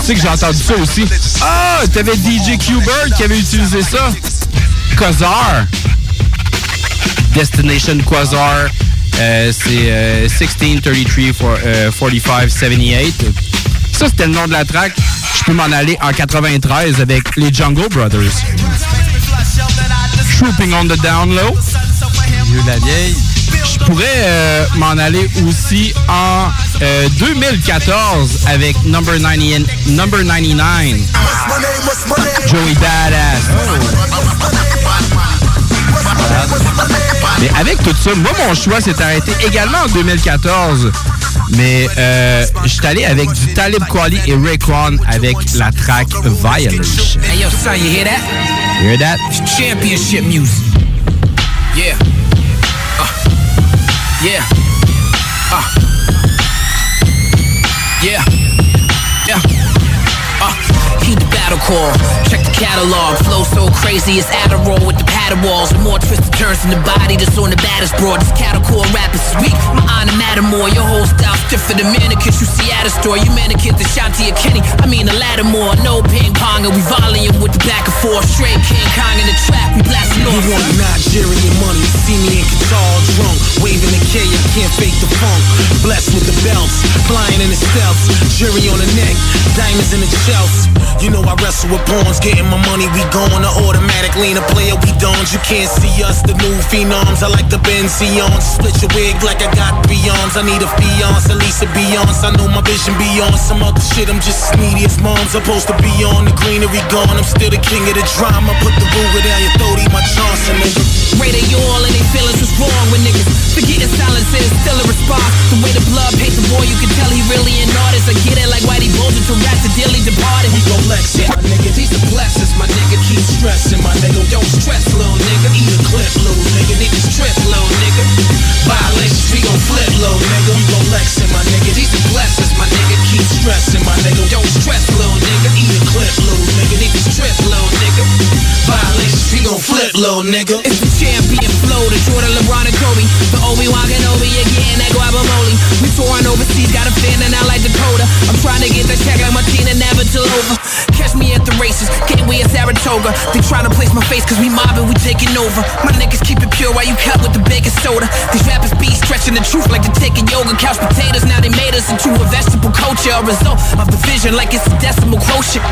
Tu sais que j'ai entendu ça aussi. Ah! T'avais DJ Q-Bird qui avait utilisé ça. Quasar. Destination Quasar. Euh, c'est euh, 1633 for, euh, 45 78. Ça, c'était le nom de la track. Je peux m'en aller en 93 avec les Jungle Brothers. Trooping on the down low. Vieux la vieille. Je pourrais euh, m'en aller aussi en euh, 2014 avec Number, 90, number 99. Joey Badass. Mais avec tout ça, moi, mon choix s'est arrêté également en 2014. Mais euh, je suis allé avec du Talib Kweli et Raekwon avec la track Violence. Hey yo, son, you hear that? Hear that? Championship music. Yeah. Uh. Yeah. Uh. Yeah. Yeah. Uh. Heed the battle call. Check catalog. Flow so crazy, it's Adderall with the paddle walls. More twisted turns in the body that's on the baddest broad. This cattle core rap is weak. My honor matter more. Your whole style stiffer than mannequins you see at a store. You mannequin the Shanti or Kenny. I mean the ladder more. No ping pong and we volume with the back and forth. Straight King Kong in the track. We blasting off. You want Nigerian money, see me in guitar drunk Waving the K, I can't fake the funk Blessed with the belts, flying in the stealths Jury on the neck, diamonds in the shells You know I wrestle with pawns, getting my money, we going to automatic. Lean a player, we don't You can't see us, the new phenoms. I like the Benzions, split your wig like I got beyonds I need a fiance, at least a Beyonce. I know my vision beyond some other shit. I'm just as needy as mom's. Supposed to be on the greenery gone. I'm still the king of the drama, put the ruler down your throat, eat my Johnson, nigga. Ray they all and they feelings. What's wrong with niggas. Forgetting silence is still a response. The way the blood paint the boy, you can tell he really an artist. I get it like Whitey Bulger to rap the dearly departed. Gon' flex it, my nigga. These are blessings, my nigga. Keep stressing, my nigga. Don't stress, little nigga. Eat a clip, little nigga. Need to strip, little nigga. Violations, we gon' flip, little nigga. We gon' flex it, my nigga. These are blessings, my nigga. Keep stressing, my nigga. Don't stress, little nigga. Eat a clip, little nigga. Need to strip, little nigga. Violations, we gon' flip, little nigga. It's the champion flow, the Jordan, LeBron, and Kobe. The Obi-Wan Kenobi again, that Guacamole. We touring overseas, got a fan in LA, Dakota. I'm trying to get that check like Martina Navratilova. Catch me at the races, Gateway at Saratoga. They trying to place my face cause we mobbing, we taking over. My niggas keep it pure while you cut with the baking soda. These rappers be stretching the truth like they're taking yoga. Couch potatoes, now they made us into a vegetable culture. A result of the vision like it's a decimal quotient.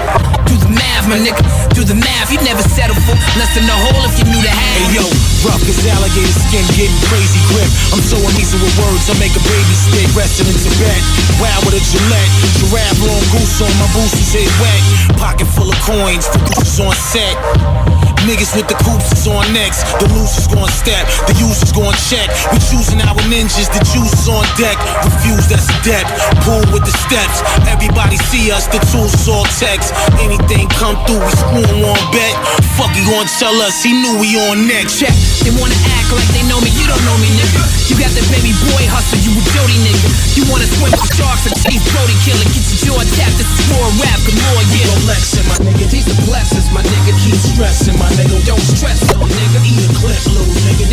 Do the math, my nigga, do the math. You never settle for less than the whole if you knew the half. Hey yo, rough as alligator skin, getting crazy grip. I'm so amazing with words, I make a baby stick. Resting in Tibet, wild with a Gillette. Giraffe, goose on my boosties, head wet. Pocket full of coins, the goose on set. Niggas with the coops is on next. The loose is gon' step, the use is gon' check. We choosing our ninjas, the juice is on deck. Refuse, that's a debt. Pull with the steps. Everybody see us, the tools is all text. Anything come through, we screw 'em on bet. Fuck, he gon' tell us he knew we on next. Check, they wanna act like they know me, you don't know me, nigga. You got the baby boy hustle, you a Jody nigga. You wanna swim with sharks and chase Brody killer, get your jaw tapped, this is more rap, good more, yeah. Flexing, my nigga. These the blessings, my nigga. Keep stressing, my nigga. Don't stress, nigga. Eat a clip, nigga.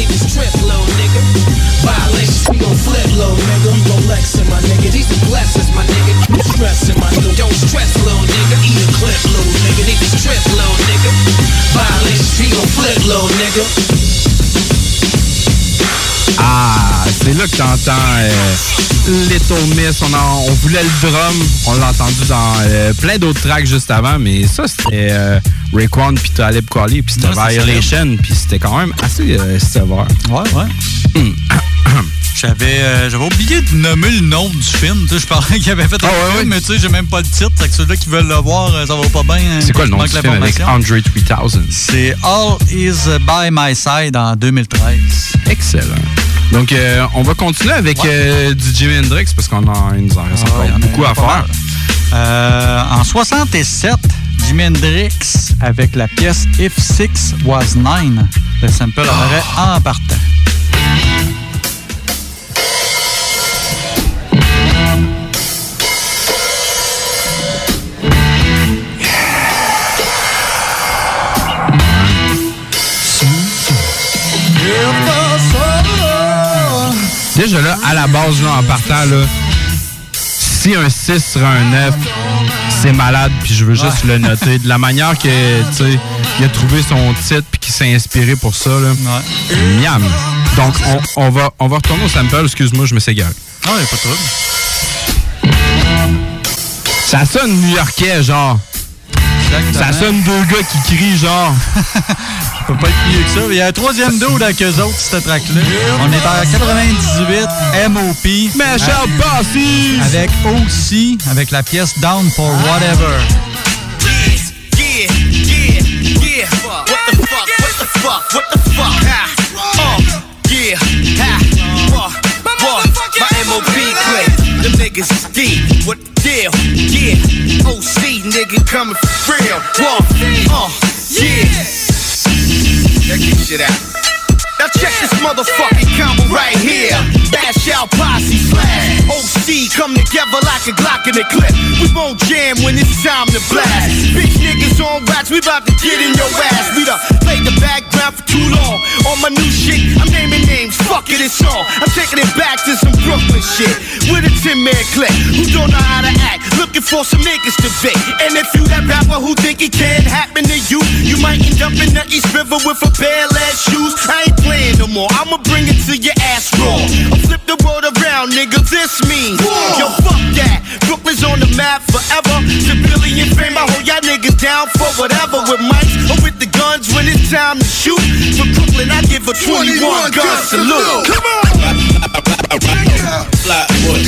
Nigga. My stress, nigga. Ah, c'est là que t'entends euh, Little Miss. On, en- on voulait le drum. On l'a entendu dans euh, plein d'autres tracks juste avant, mais ça, c'était euh, Raekwon puis Talib Kweli, puis c'était Ouais, Violation, puis c'était quand même assez euh, sévère. Ouais, ouais. J'avais euh, j'avais oublié de nommer le nom du film. Tu sais, je parlais qu'il avait fait un Ah, film, mais tu sais, j'ai même pas le titre. Fait que ceux-là qui veulent le voir, euh, ça va pas bien. hein. C'est quoi le nom du film avec. Andre 3000? C'est All Is By My Side en 2013. Excellent. Donc, euh, on va continuer avec euh, du Jimi Hendrix parce qu'on nous en reste encore Ah, il y en a beaucoup à faire. Euh, en 67, Jimi Hendrix avec la pièce If Six Was Nine. Le sample apparaît en partant. Déjà là, à la base, là, en partant, là, si un 6 sera un 9, c'est malade, puis je veux juste le noter. De la manière que, tu sais, il a trouvé son titre, puis qu'il s'est inspiré pour ça, là. Miam! Donc, on, on va, on va retourner au sample. Excuse-moi, je me suis égaré. Ah, pas de trouble. Ça sonne new-yorkais, genre. Ça sonne deux gars qui crient, genre. Ça peut pas être mieux que ça. Il y a un troisième dos avec eux autres, cette track-là. On est en 98, MOP. Michel Bossy! Avec aussi, avec la pièce Down for Whatever. Yeah, yeah, yeah. What the fuck? What the fuck? What the fuck? Niggas is deep. What deal? Yeah. OC nigga coming for real. Uh, yeah. Shit out. Now check this motherfucking combo right here. Bash out posse slash OC come together like a Glock in a clip. We won't jam when it's time to blast. Bitch niggas on rats, we about to get in your ass. We done played the background for too long. On my new shit, I'm naming names. Fuck it, it's on. I'm taking it back to some Brooklyn shit. With a 10 man clip who don't know how to act. Looking for some niggas to fit. And if you that rapper who think it can't happen to you, you might end up in the East River with a pair ass shoes. I ain't playing no more. I'ma bring it to your ass raw. I flip the world around, nigga. This means yo, fuck that. Brooklyn's on the map forever. Civilian fame, I hold y'all niggas down for whatever. With mics or with the guns when it's time to shoot. For Brooklyn, I give a 21 gun salute. Come on. Flatwood.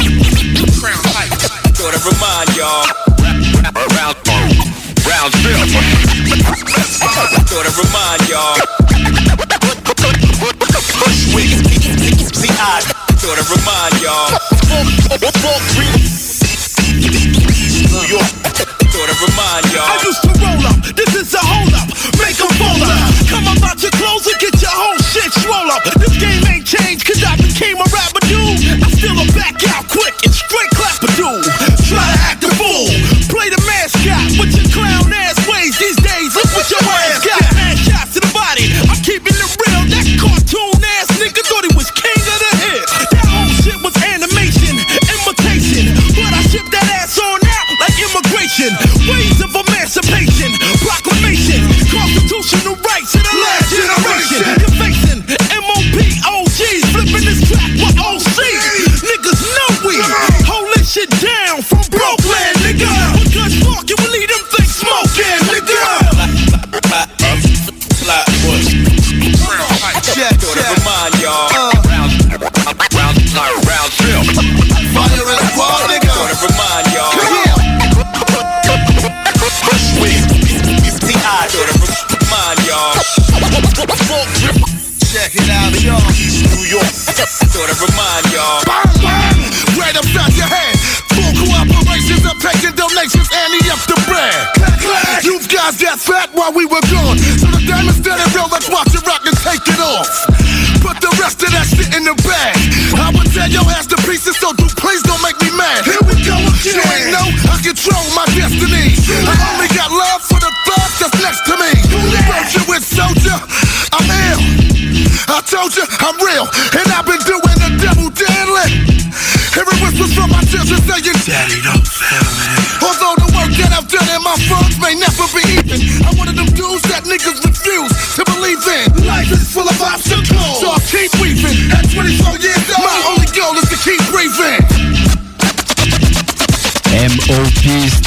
Crown height. Gotta remind y'all. Round, round zero. Gotta remind y'all. Bushwick. See, I gotta remind y'all. New York. Remind. I to roll up.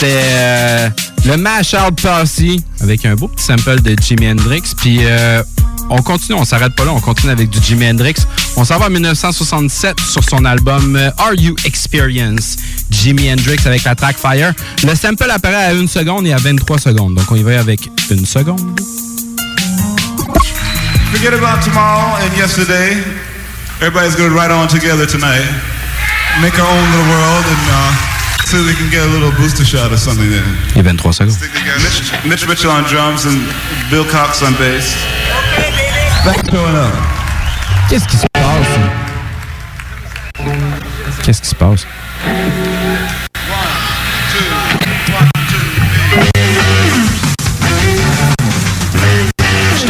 C'était euh, le Mash Out Posse avec un beau petit sample de Jimi Hendrix. Puis euh, on continue, on s'arrête pas là, on continue avec du Jimi Hendrix. On s'en va en 1967 sur son album euh, Are You Experience? Jimi Hendrix avec la track Fire. Le sample apparaît à une seconde et à 23 secondes. Donc on y va avec une seconde. Forget about tomorrow and yesterday. Everybody's going on together tonight. Make our own little world uh, so we can get a little booster shot or something there. Et 23 secondes. Mitch, Mitch Mitchell on drums and Bill Cox on bass. Qu'est-ce qui se passe? Qu'est-ce qui se passe?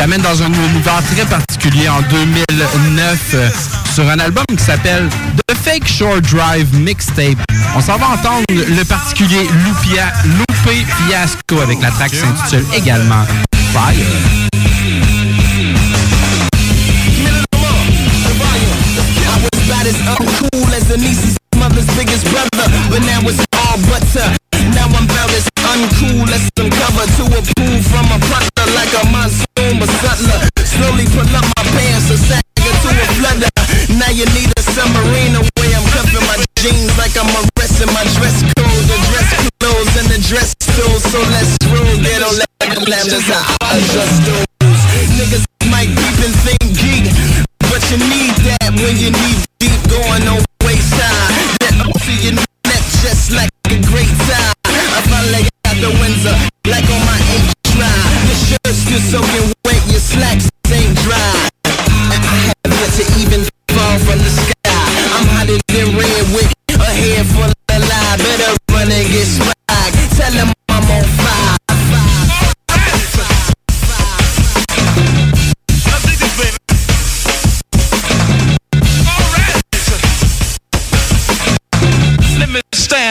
T'amène dans un univers très particulier en 2009 euh, sur un album qui s'appelle The Fake Shore Drive Mixtape. On s'en va entendre le particulier Lupia, Loupé Fiasco avec la track qui s'intitule également Fire.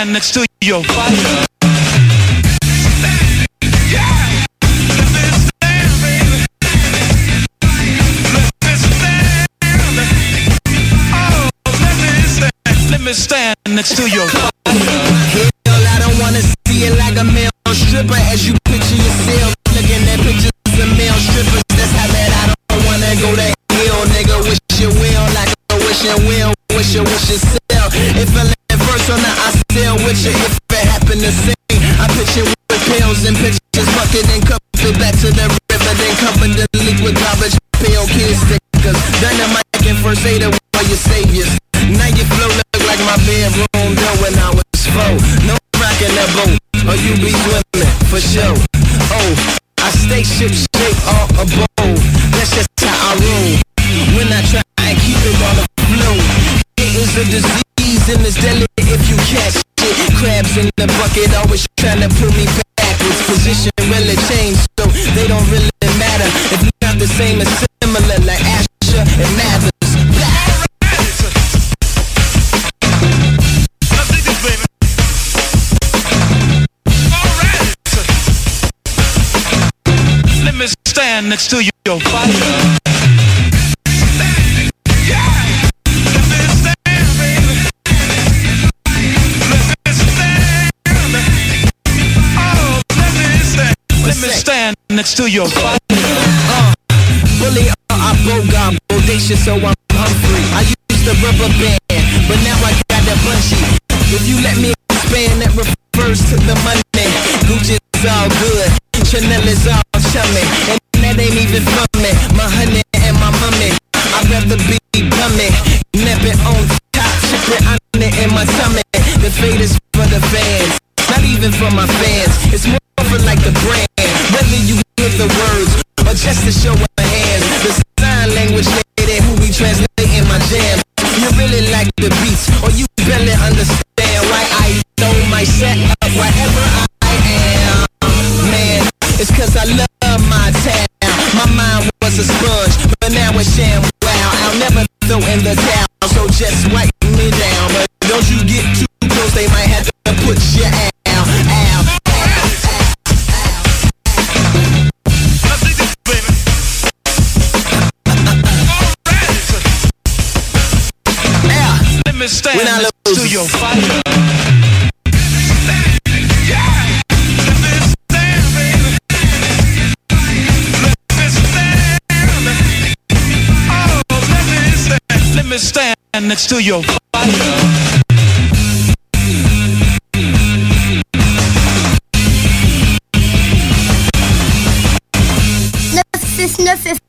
Stand next to your fire. Stand next to your. Hell, I don't wanna see it like a male stripper as you picture yourself. Looking at pictures of male strippers. That's how bad I don't wanna go to hell, nigga. Wish you will, like a wishing will. Wish you wish yourself. To sing, I picture with pills and pictures bucket and cup it back to the river, then cover the leak with garbage. Pale kids stickers, dynamite and first aid all your saviors. Now your flow look like my bedroom door when I was four. No rocking the boat, or you be swimming for sure. Oh, I stay ship shape all a in the bucket always trying to pull me backwards. Position really changed, so they don't really matter. If not the same as similar, like Asher and Mathers. Let me stand next to your fire. Stand next to your fire. Bully, uh, I bogart, bodacious, so I'm Humphrey. I used the rubber band, but now I got that bunchy. If you let me expand, that refers to the money. Gucci's all good, Chanel is all chummy, and that ain't even me. My honey and my mummy, I'd rather be bummy. Let me stand When I next to your fire. Let me stand next to your fire. 969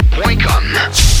Wake up.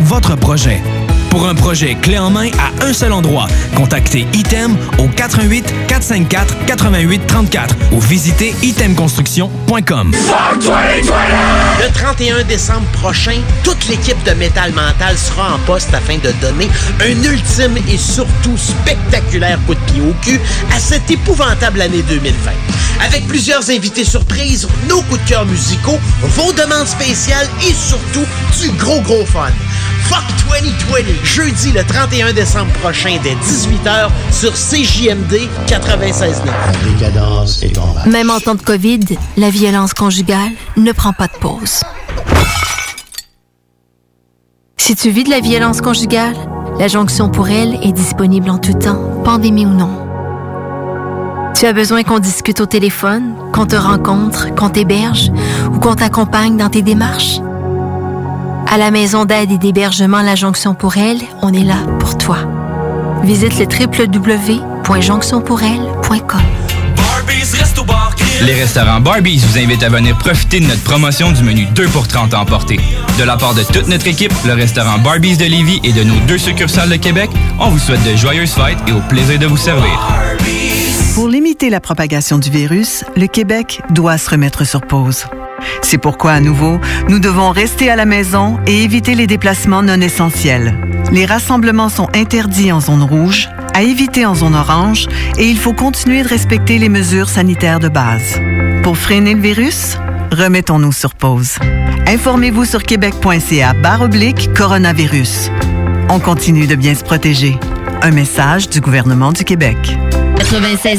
votre projet. Pour un projet clé en main à un seul endroit, contactez Item au 88 454 88 34 ou visitez itemconstruction.com. Le 31 décembre prochain, toute l'équipe de Métal Mental sera en poste afin de donner un ultime et surtout spectaculaire coup de pied au cul à cette épouvantable année 2020. Avec plusieurs invités surprises, nos coups de cœur musicaux, vos demandes spéciales et surtout du gros gros fun. Fuck 2020, jeudi le 31 décembre prochain dès 18h sur CJMD 96.9. Décadence et combat. Même en temps de COVID, la violence conjugale ne prend pas de pause. Si tu vis de la violence conjugale, la jonction pour elle est disponible en tout temps, pandémie ou non. Tu as besoin qu'on discute au téléphone, qu'on te rencontre, qu'on t'héberge ou qu'on t'accompagne dans tes démarches? À la maison d'aide et d'hébergement La Jonction pour elle, on est là pour toi. Visite le www.jonctionpourelle.com. Les restaurants Barbies vous invitent à venir profiter de notre promotion du menu 2 pour 30 à emporter. De la part de toute notre équipe, le restaurant Barbies de Lévis et de nos deux succursales de Québec, on vous souhaite de joyeuses fêtes et au plaisir de vous servir. Pour limiter la propagation du virus, le Québec doit se remettre sur pause. C'est pourquoi, à nouveau, nous devons rester à la maison et éviter les déplacements non essentiels. Les rassemblements sont interdits en zone rouge, à éviter en zone orange, et il faut continuer de respecter les mesures sanitaires de base. Pour freiner le virus, remettons-nous sur pause. Informez-vous sur québec.ca barre oblique coronavirus. On continue de bien se protéger. Un message du gouvernement du Québec. 96.9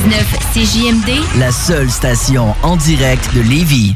CJMD, La seule station en direct de Lévis.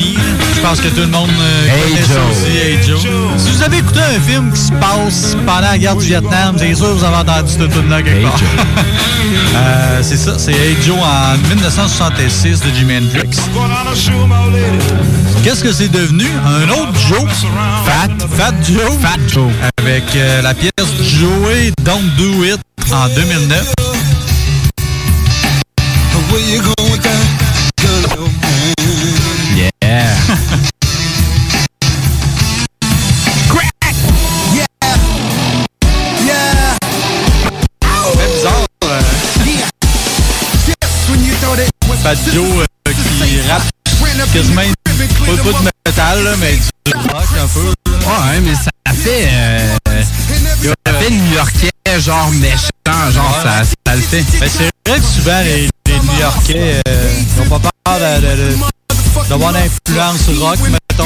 Je pense que tout le monde euh, Hey connaît ça Joe. aussi. Hey Joe. Si vous avez écouté un film qui se passe pendant la guerre du Vietnam, c'est sûr que vous avez entendu ce tune-là quelque part. Euh, c'est ça, c'est Hey Joe en 1966 de Jimi Hendrix. Qu'est-ce que c'est devenu? Un autre Joe? Fat. Fat Joe? Fat Joe. Avec euh, la pièce Joey Don't Do It en 2009. Fat Joe euh, qui rappe quasiment pas, pas de métal, là, mais du rock un peu. Ouais, mais ça fait. euh, ça fait new-yorkais, genre méchant genre, ça, ça le fait. Ben, c'est vrai que souvent, les, les New-Yorkais euh, n'ont pas peur d'avoir l'influence rock, mettons.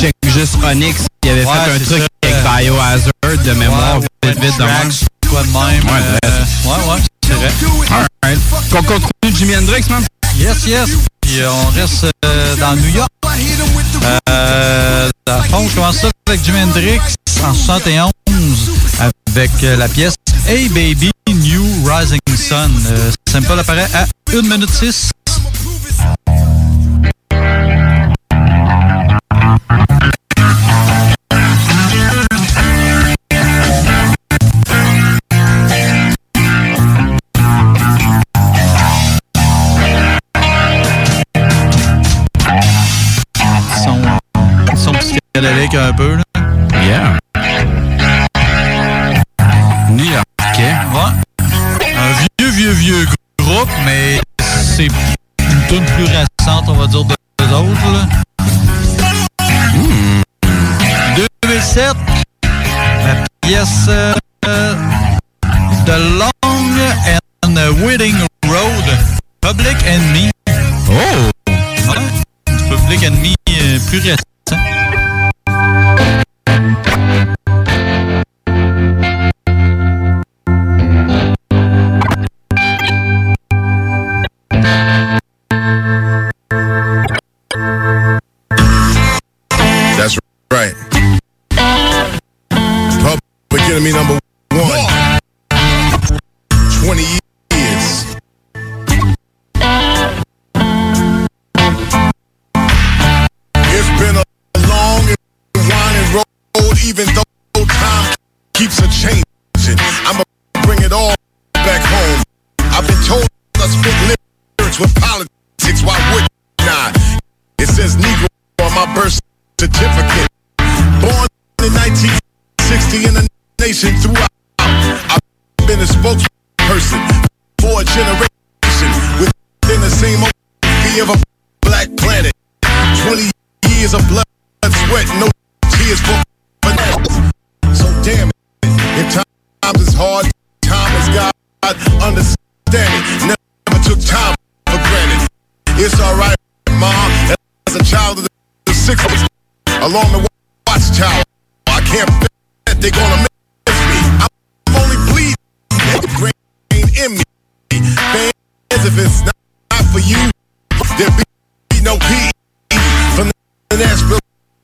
Check juste Onyx, il avait Ouais, fait un truc ça. avec Biohazard de mémoire, Ouais, vite, vite, de même. Quoi de même. Ouais, euh, ouais, ouais, c'est vrai. Alright. Qu'on continue Jimi Hendrix, man? Yes, yes. Puis euh, on reste euh, dans New York. Euh, fond, je commence ça avec Jimi Hendrix en 71 avec euh, la pièce Hey Baby New Rising Sun. Euh, Simple apparaît à 1 minute 6. Psychédélique un peu. Là. Yeah. New Yorkais. Ouais. Un vieux, vieux, vieux groupe, mais c'est une tune plus récente, on va dire, de deux autres. Là. 2007, la pièce euh, The Long and Waiting Road, Public Enemy. Along the watchtower, I can't bet they're gonna miss me. I'm only bleeding, grain in me. Fans, if it's not for you, there be no peace. From the Nashville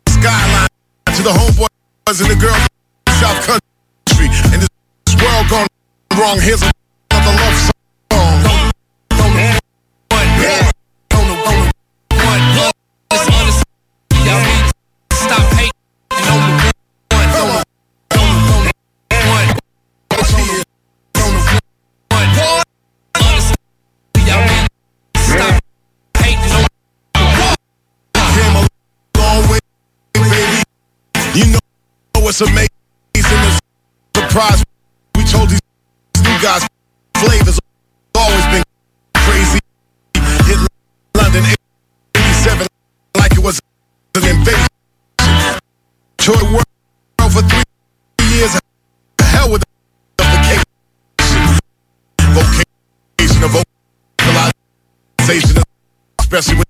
skyline to the homeboys and the girls in the South Country. And this world gone wrong, here's another amazing is surprise. We told these new guys flavors always been crazy. Hit London 87 like it was an invasion. Tour the world for three years. The hell with the vacation. Vocation of vocalization, especially with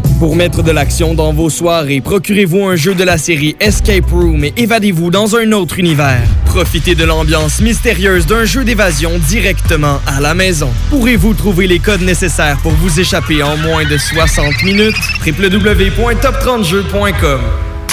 Pour mettre de l'action dans vos soirées, procurez-vous un jeu de la série Escape Room et évadez-vous dans un autre univers. Profitez de l'ambiance mystérieuse d'un jeu d'évasion directement à la maison. Pourrez-vous trouver les codes nécessaires pour vous échapper en moins de 60 minutes? www.top30jeux.com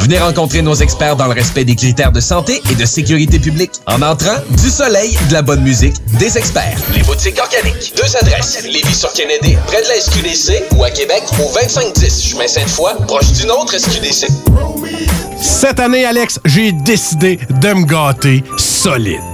Venez rencontrer nos experts dans le respect des critères de santé et de sécurité publique. En entrant, du soleil, de la bonne musique, des experts. Les boutiques organiques. Deux adresses. Lévis sur Kennedy, près de la SQDC ou à Québec au 2510 chemin Sainte-Foy, proche d'une autre SQDC. Cette année, Alex, j'ai décidé de me gâter solide.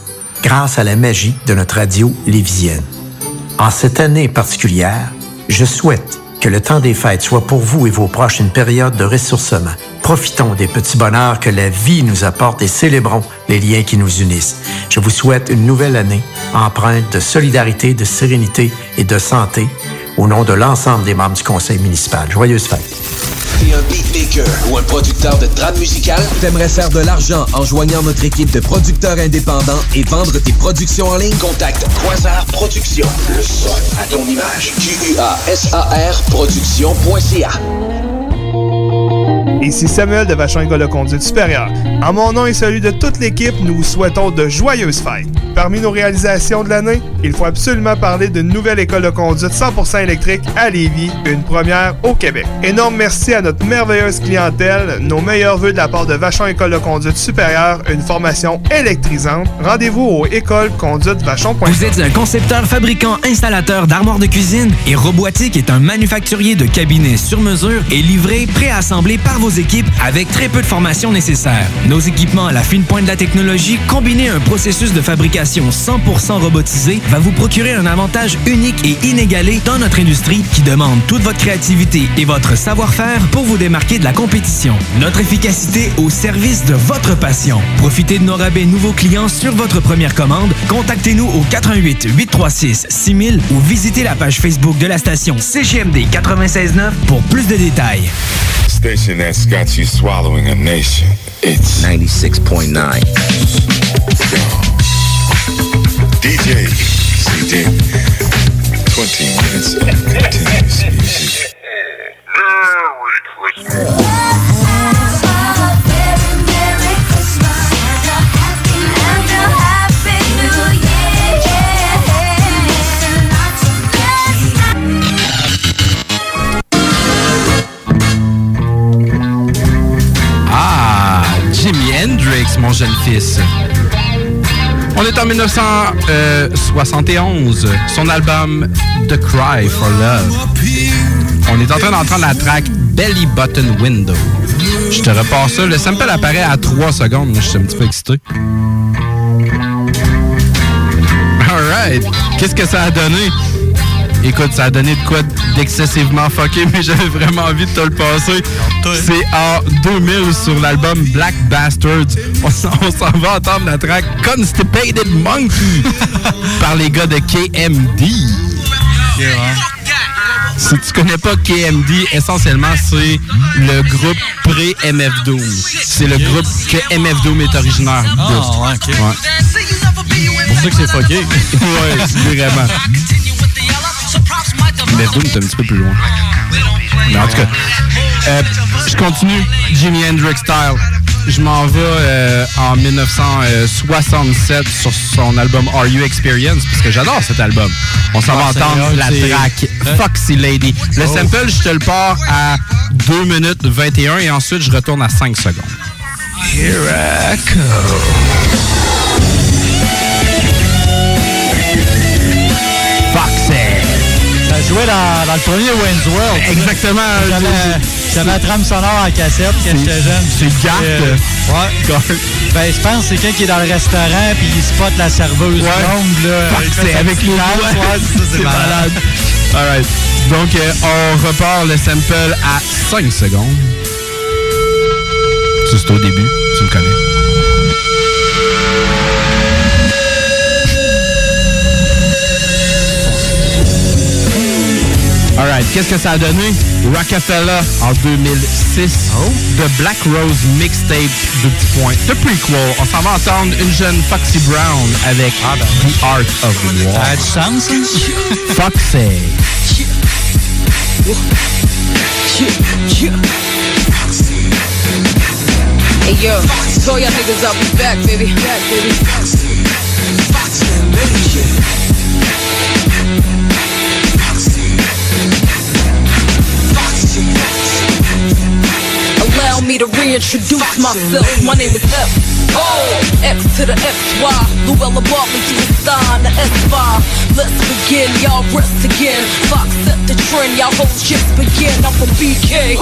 grâce à la magie de notre radio lévisienne. En cette année particulière, je souhaite que le temps des fêtes soit pour vous et vos proches une période de ressourcement. Profitons des petits bonheurs que la vie nous apporte et célébrons les liens qui nous unissent. Je vous souhaite une nouvelle année empreinte de solidarité, de sérénité et de santé au nom de l'ensemble des membres du conseil municipal. Joyeuses fêtes. T'es un beatmaker ou un producteur de trame musicale? T'aimerais faire de l'argent en joignant notre équipe de producteurs indépendants et vendre tes productions en ligne? Contacte Quasar Productions. Le son à ton image. Q-U-A-S-A-R Productions.ca Ici Samuel de Vachon École de conduite supérieure. En mon nom et celui de toute l'équipe, nous vous souhaitons de joyeuses fêtes. Parmi nos réalisations de l'année, il faut absolument parler d'une nouvelle école de conduite 100% électrique à Lévis, une première au Québec. Énorme merci à notre merveilleuse clientèle, nos meilleurs voeux de la part de Vachon École de conduite supérieure, une formation électrisante. Rendez-vous au écoleconduitevachon.com. Vous êtes un concepteur, fabricant, installateur d'armoires de cuisine et Robotique est un manufacturier de cabinets sur mesure et livré, préassemblé par vos équipes avec très peu de formation nécessaire. Nos équipements à la fine pointe de la technologie, combinés un processus de fabrication 100% robotisé, va vous procurer un avantage unique et inégalé dans notre industrie qui demande toute votre créativité et votre savoir-faire pour vous démarquer de la compétition. Notre efficacité au service de votre passion. Profitez de nos rabais nouveaux clients sur votre première commande. Contactez-nous au 88 836 6000 ou visitez la page Facebook de la station CGMD 969 pour plus de détails. Station that's got you swallowing a nation. It's 96.9. DJ CD. 20 minutes of continuous music. Ah, Jimi Hendrix, mon jeune fils. On est en 1971. Son album The Cry for Love. On est en train d'entendre la track Belly Button Window. Je te repasse ça. Le sample apparaît à 3 secondes. Je suis un petit peu excité. Alright. Qu'est-ce que ça a donné? Écoute, ça a donné de quoi d'excessivement fucké, mais j'avais vraiment envie de te le passer. C'est en 2000 sur l'album Black Bastards. On s'en on s'en va entendre la track Constipated Monkey par les gars de KMD. Si tu connais pas KMD, essentiellement, c'est le groupe pré-MF Doom. C'est le groupe que MF Doom est originaire de. Ah, ouais, ok. Ouais. pour ça que c'est fucké. ouais, vraiment. MF Doom, c'est un petit peu plus loin. Mais en tout cas, euh, je continue. Jimi Hendrix style. je m'en vais euh, en 1967 sur son album Are You Experience, parce que j'adore cet album. On s'en Ah, va entendre c'est- la track Ouais. Foxy Lady. Le Oh. sample, je te le pars à 2 minutes 21 et ensuite je retourne à 5 secondes. Here I. jouait dans, dans le premier Wayne's World. Exactement. J'avais- la trame sonore en cassette quand j'étais jeune. c'est Gart. Euh, ouais. Ben, je pense que c'est quelqu'un qui est dans le restaurant puis il spot la serveuse. Là, Fuck, Il fait c'est avec ouais, ça, C'est malade. Alright. Donc, euh, on repart le sample à 5 secondes. C'est au début. Tu me connais. Alright, qu'est-ce que ça a donné? Rockefeller en 2006. The Black Rose Mixtape, deux petits points. The Prequel. On s'en va entendre une jeune Foxy Brown avec The Art of War. Ça a du sens, hein? Foxy. Hey yo, y'all niggas be back, baby. Back, baby. Allow me to reintroduce myself. My name is F. O X to the X Y. Luella Bartley to the sign, the S5. Let's begin, y'all rest again. Fox set the trend, y'all hoes just begin. I'm from BK.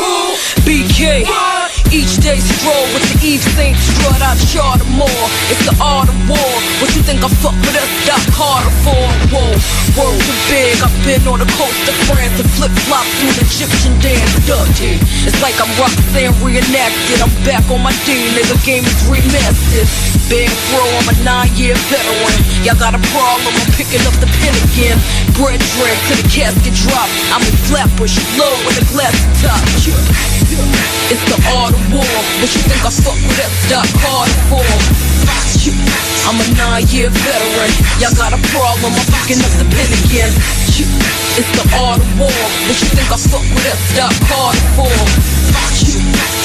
BK. Each day stroll with the Eve Saint strut out charter more. It's the art of war. What you think I fuck with us? Doc Carter for? Whoa, world too big. I've been on the coast of France and flip flop through the Egyptian dance dirty. It's like I'm Roxanne reenacted. I'm back on my D, nigga. Game is remastered. Big bro, I'm a nine-year veteran. Y'all got a problem? I'm picking up the pen again. Bread drink to the casket drop. I'm in Flatbush, low with a glass top. It's the art of war. What you think I fuck with that Doc Carter for? I'm a nine-year veteran. Y'all got a problem? I'm picking up the pen again. It's the art of war. What you think I fuck with that Doc Carter for?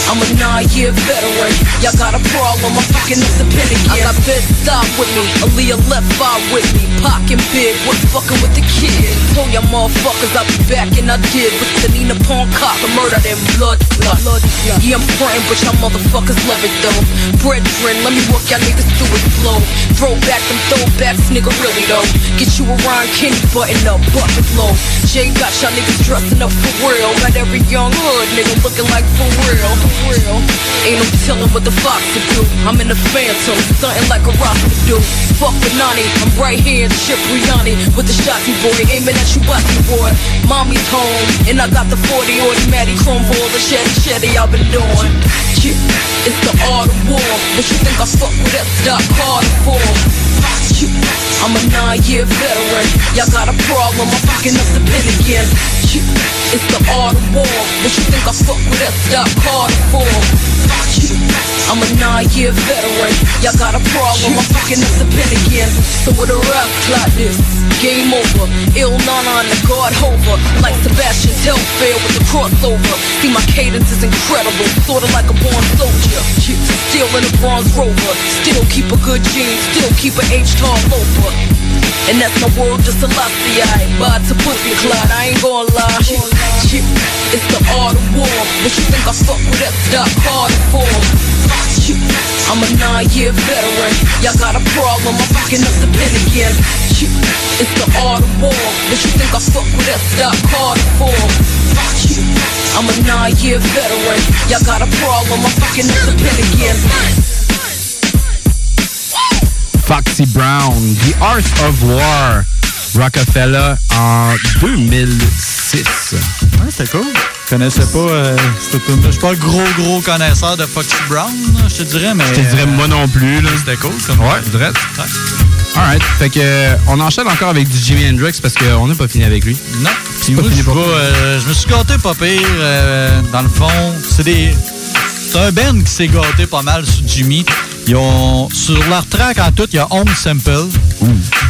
I'm a nine-year veteran. Y'all got a problem? I'm fucking pen. I got bed stop with me. Aaliyah left eye with me. Pocket big. What's fucking with the kid? Told y'all motherfuckers I'll be back and I did. With the Nina Pawn cop, the murder them blood. blood. Yeah, I'm frontin', but y'all motherfuckers love it though. Brethren, let me walk y'all niggas through it slow. Throw back them throwbacks, nigga, really though. Get you a Ron Kenny button up, bucket low. Jay got y'all niggas dressing up for real. Got every young hood nigga looking like for real. For real. Ain't no telling what the fox to do. I'm in the phantom, stunting like a roster do. Fuck with Nani, I'm right here in Cipriani with the shotty boy, aiming at you, bossy boy. Mommy's home, and I got the 40 automatic chrome ball, the shetty shetty I've been doing. Yeah, it's the art of war. What you think I fuck with that Doc Carter for? I'm a nine-year veteran. Y'all got a problem? I'm fucking up the pen again. It's the art of war. What you think I fuck with that Doc Carter for? I'm a nine-year veteran. Y'all got a problem? I'm picking up the pen again. So with a rap like this, game over. Ill Nana on the guard hover, like Sebastian Telfair with the crossover. See my cadence is incredible, sorta like a born soldier. Still in a bronze rover, still keep a good gene, still keep a H-tall loafer. And that's my word to Selassie, I buy to pussy clot, I ain't gonna lie. Yeah, It's the art of war, what you think I fuck with that Doc Carter for? Yeah, I'm a nine-year veteran, y'all got a problem, I'm fucking up the pen again. Yeah, It's the art of war, what you think I fuck with that Doc Carter for? Yeah, I'm a nine-year veteran, y'all got a problem, I'm picking up the pen again. Foxy Brown, The Art of War, Rockefeller en 2006. Ouais, c'était cool. Je connaissais pas euh, cette tune Je suis pas un gros, gros connaisseur de Foxy Brown, je te dirais, mais. Je te dirais moi non plus. là. C'était cool comme Ouais, direct. Alright. Fait que euh, on enchaîne encore avec du Jimi Hendrix parce qu'on n'a pas fini avec lui. Non. C'est Puis pas moi, fini je, pour vais, euh, je me suis gâté pas pire. euh, dans le fond, c'est des. C'est un band qui s'est gâté pas mal sur Jimmy. Ils ont, sur leur track en tout, il y a 11 samples.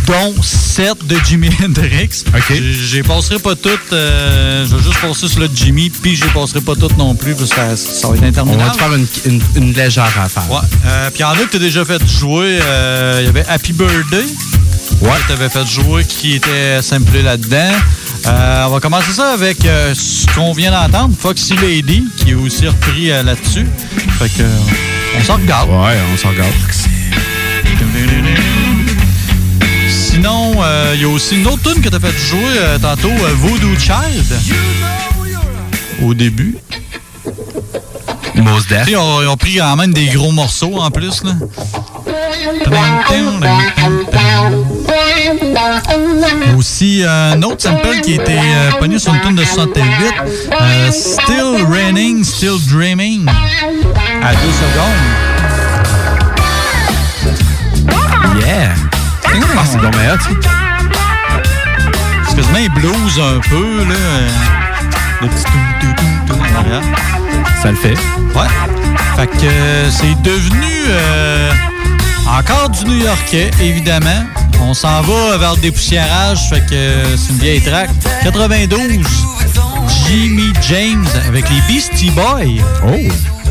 dont 7 de Jimi Hendrix. J'ai passerai pas toutes. euh, je vais juste passer sur le Jimmy, puis je passerai pas toutes non plus, parce que ça, ça va être On interminable. va te faire une, une- une légère affaire. Ouais. Euh, puis il y en a que tu as déjà fait jouer. euh, Il y avait Happy Birthday. Ouais. Que tu avais fait jouer qui était samplé là-dedans. Euh, on va commencer ça avec euh, ce qu'on vient d'entendre, Foxy Lady, qui est aussi repris euh, là-dessus. Fait que, euh, on s'en regarde. Ouais, on s'en regarde. Sinon, euh, il y a aussi une autre tune que tu as fait jouer euh, tantôt, euh, Voodoo Child. Au début. Mos Def. Ils ont, ils ont pris quand même des gros morceaux en plus. Là. Aussi, euh, un autre sample qui a été euh, pogné sur une tune de 68, euh, Still Raining, Still Dreaming, à deux secondes. Yeah! Ah, c'est hot, ça. C'est quasiment blues un peu, là. euh, Le petit tout, tout, tout, tout. Ça le fait. Ouais. Fait que c'est devenu encore du New-Yorkais, évidemment. On s'en va vers le dépoussiérage, fait que c'est une vieille track. 92, Jimmy James avec les Beastie Boys. Oh!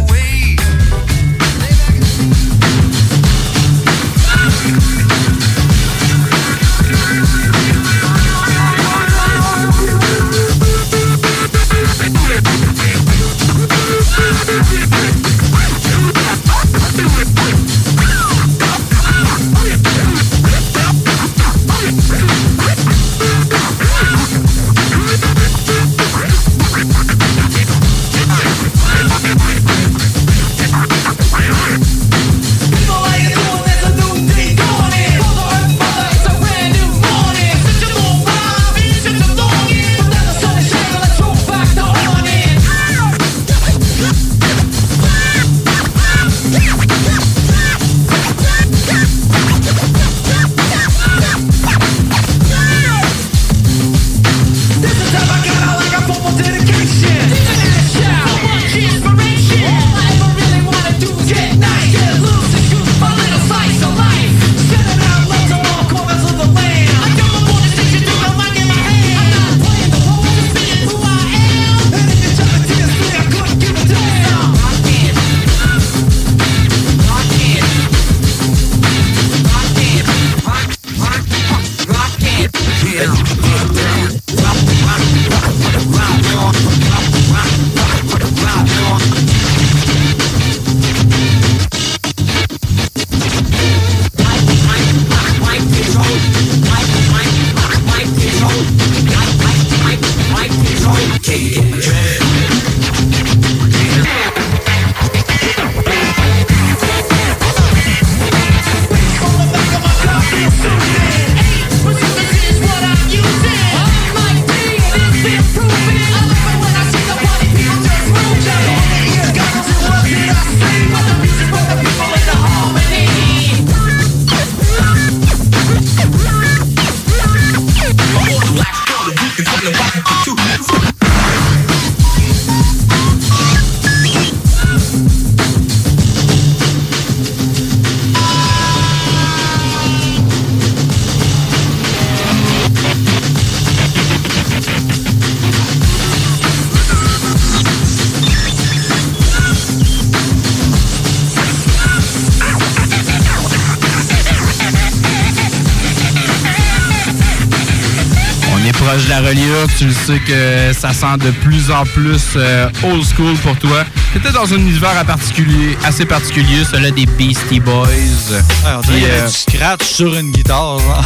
Que ça sent de plus en plus euh, old school pour toi. T'étais dans un univers à particulier, assez particulier, celui des Beastie Boys. Ouais, on dirait euh, du scratch sur une guitare. genre.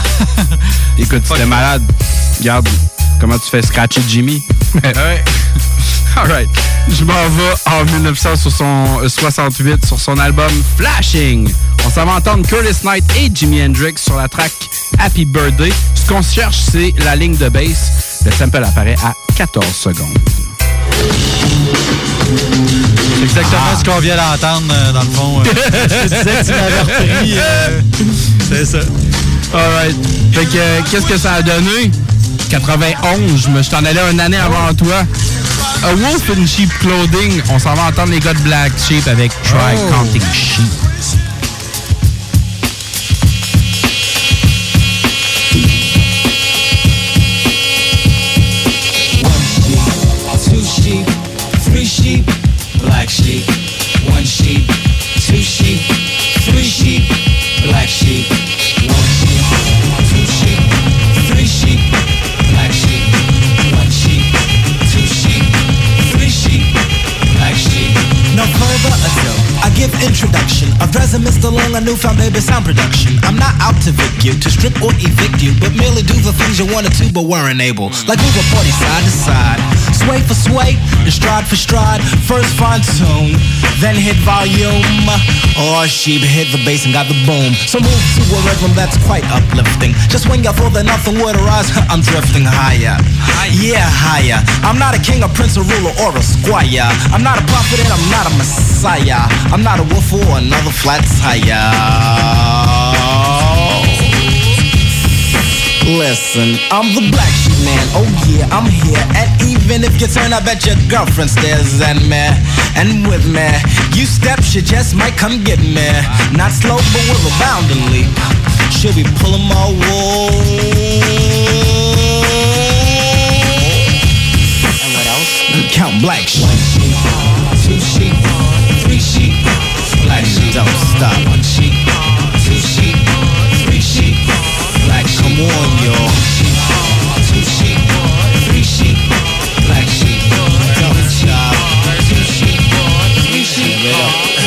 Écoute, tu es malade. Regarde comment tu fais scratcher Jimmy? ouais. Alright. Je m'en vais en 1968 sur son album Flashing. On s'en va entendre Curtis Knight et Jimi Hendrix sur la track Happy Birthday. Ce qu'on cherche, c'est la ligne de bass. Le sample apparaît à 14 secondes. C'est exactement ce qu'on vient d'entendre, euh, dans le fond. euh. Je te disais que tu m'avais repris. euh, C'est ça. Alright. Fait que, qu'est-ce que ça a donné? 91, je me je t'en allais une année avant toi. A Wolf in Sheep Clothing. On s'en va entendre les gars de Black Sheep avec Try Oh. Counting Sheep. A newfound baby sound production. I'm not out to vic you, to strip or evict you, but merely do the things you wanted to but weren't able. Like move a party side to side, sway for sway, and stride for stride. First fine tune, then hit volume. Or she hit the bass and got the boom. So move to a rhythm that's quite uplifting. Just when you thought that nothing would arise, I'm drifting higher. Yeah, higher. I'm not a king, a prince, a ruler, or a squire. I'm not a prophet and I'm not a messiah. I'm not a wolf or another flat tire. Listen, I'm the black sheep man. Oh yeah, I'm here. And even if you turn, I bet your girlfriend stares at me. And with me, you step, she just might come get me. Not slow, but with a bounding leap. She'll be pulling my wool. And what else? Count black sheep. Two sheep, three sheep. Black sheep, don't stop. One sheep,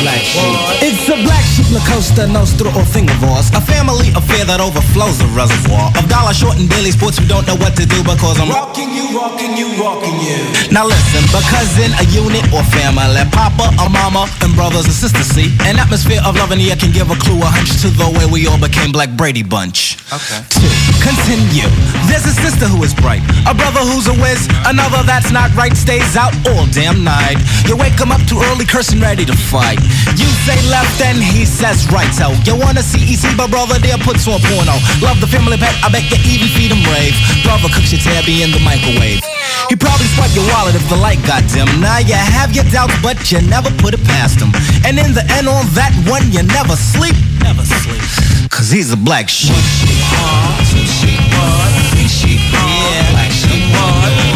Black sheep. It's a black sheep La Costa Nostra or Fingervoss. A family affair that overflows the reservoir of dollar short and daily sports who don't know what to do because I'm rocking you, rocking you, rocking you. Now listen, because in a unit or family, papa, a mama, and brothers and sisters see an atmosphere of love and yeah can give a clue, a hunch to the way we all became Black Brady Bunch. Okay. Two, continue. There's a sister who is bright, a brother who's a whiz, another that's not right stays out all damn night. You wake him up too early, cursing ready to fight. You say left and he says right. So you wanna see EC, but brother there puts on porno. Love the family pet, I bet you even feed him rave. Brother cooks your tabby in the microwave. He probably swipe your wallet if the light got dim. Now you have your doubts, but you never put it past him. And in the end on that one, you never sleep. Never sleep. Cause he's a black sheep. Two sheep, three sheep, yeah. Black sheep, one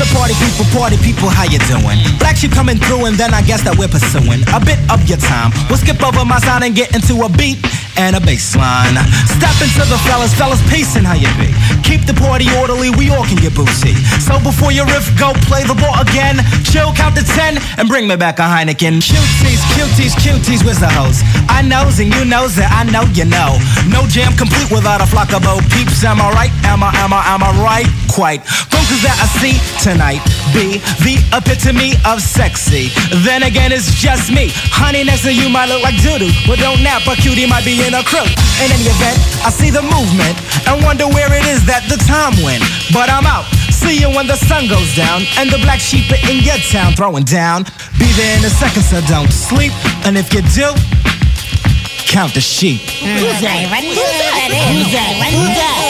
Party people, party people, how you doing? Black sheep coming through and then I guess that we're pursuing a bit of your time. We'll skip over my sign and get into a beat and a bass line. Step into the fellas, fellas pacing how you be. Keep the party orderly, we all can get boozy. So before your riff, go play the ball again. Chill, count to ten, and bring me back a Heineken. Cuties, cuties, cuties, where's the host? I knows and you knows that I know you know. No jam complete without a flock of bo peeps. Am I right? Am I, am I, am I right? Quite. Focus that I see tonight be the epitome of sexy. Then again, it's just me. Honey, next to you might look like doodoo. But don't nap, a cutie might be in a crew. In any event, I see the movement and wonder where it is that the time went. But I'm out. See you when the sun goes down and the black sheep in your town throwing down. Be there in a second, so don't sleep. And if you do, count the sheep. Who's that? Who's that? Who's that? Who's that?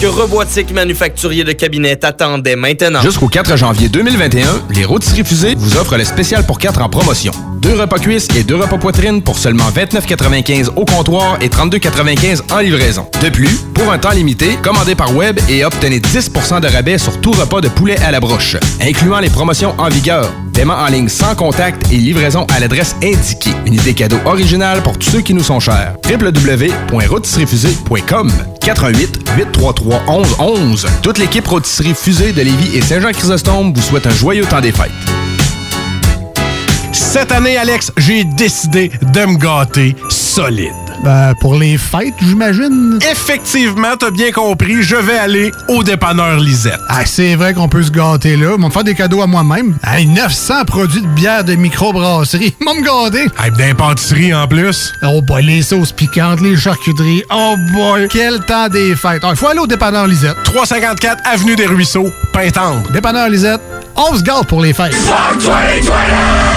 Robotique Manufacturier de Cabinet t'attendait maintenant. Jusqu'au 4 janvier 2021, les rôtisseries fusées vous offrent le spécial pour 4 en promotion. Deux repas cuisses et deux repas poitrine pour seulement 29,95 au comptoir et 32,95 en livraison. De plus, pour un temps limité, commandez par web et obtenez 10% de rabais sur tout repas de poulet à la broche, incluant les promotions en vigueur. Paiement en ligne sans contact et livraison à l'adresse indiquée. Une idée cadeau originale pour tous ceux qui nous sont chers. www.rôtisseriefusée.com 88 833 1111 Toute l'équipe Rôtisserie Fusée de Lévis et Saint-Jean-Chrysostome vous souhaite un joyeux temps des fêtes. Cette année, Alex, j'ai décidé de me gâter solide. Ben, pour les fêtes, j'imagine. Effectivement, t'as bien compris, je vais aller au dépanneur Lisette. Ah, c'est vrai qu'on peut se gâter là. Ils vont me faire des cadeaux à moi-même. Hey, 900 produits de bière de microbrasserie. Ils vont me gâter. Hey, d'impantisserie en plus. Oh boy, les sauces piquantes, les charcuteries. Oh boy, quel temps des fêtes. Il faut aller au dépanneur Lisette. 354 Avenue des Ruisseaux, Pintendre. Dépanneur Lisette, on se gâte pour les fêtes.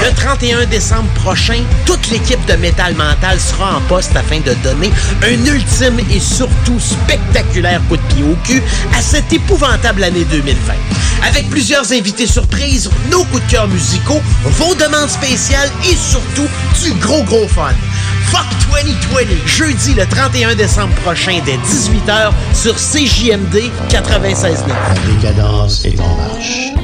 Le 31 décembre prochain, toute l'équipe de Métal Mental sera en poste afin de donner un ultime et surtout spectaculaire coup de pied au cul à cette épouvantable année 2020. Avec plusieurs invités surprises, nos coups de cœur musicaux, vos demandes spéciales et surtout du gros gros fun. Fuck 2020, jeudi le 31 décembre prochain dès 18h sur CJMD 96.9. La décadence est en marche.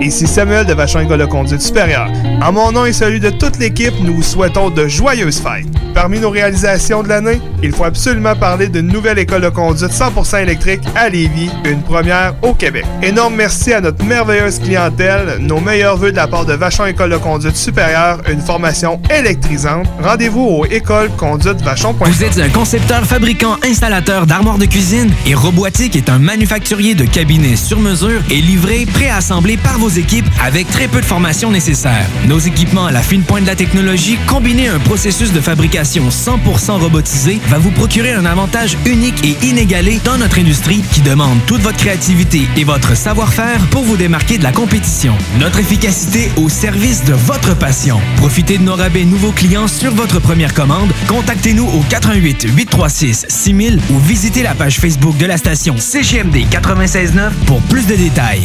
Ici Samuel de Vachon École de Conduite Supérieure. En mon nom et celui de toute l'équipe, nous vous souhaitons de joyeuses fêtes. Parmi nos réalisations de l'année, il faut absolument parler d'une nouvelle école de conduite 100% électrique à Lévis, une première au Québec. Énorme merci à notre merveilleuse clientèle, nos meilleurs voeux de la part de Vachon École de Conduite Supérieure, une formation électrisante. Rendez-vous au écoleconduitevachon.com. Vous êtes un concepteur, fabricant, installateur d'armoires de cuisine et Robotique est un manufacturier de cabinets sur mesure et livré, préassemblé par vos équipes avec très peu de formation nécessaire. Nos équipements à la fine pointe de la technologie, combinés un processus de fabrication 100% robotisé, va vous procurer un avantage unique et inégalé dans notre industrie qui demande toute votre créativité et votre savoir-faire pour vous démarquer de la compétition. Notre efficacité au service de votre passion. Profitez de nos rabais nouveaux clients sur votre première commande. Contactez-nous au 88 836 6000 ou visitez la page Facebook de la station CGMD 969 pour plus de détails.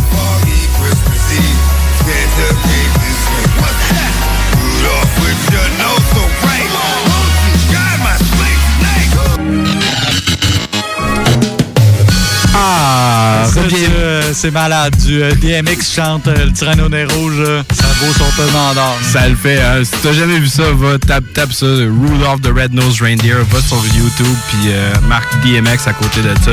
Ah, euh, c'est malade. Du euh, DMX chante euh, le Tyranno des Rouges, ça vaut son pesant d'or. Ça le fait. Hein. Si t'as jamais vu ça, va tape, tape ça. Rudolph the Red-Nosed Reindeer. Va sur YouTube, puis euh, marque DMX à côté de ça.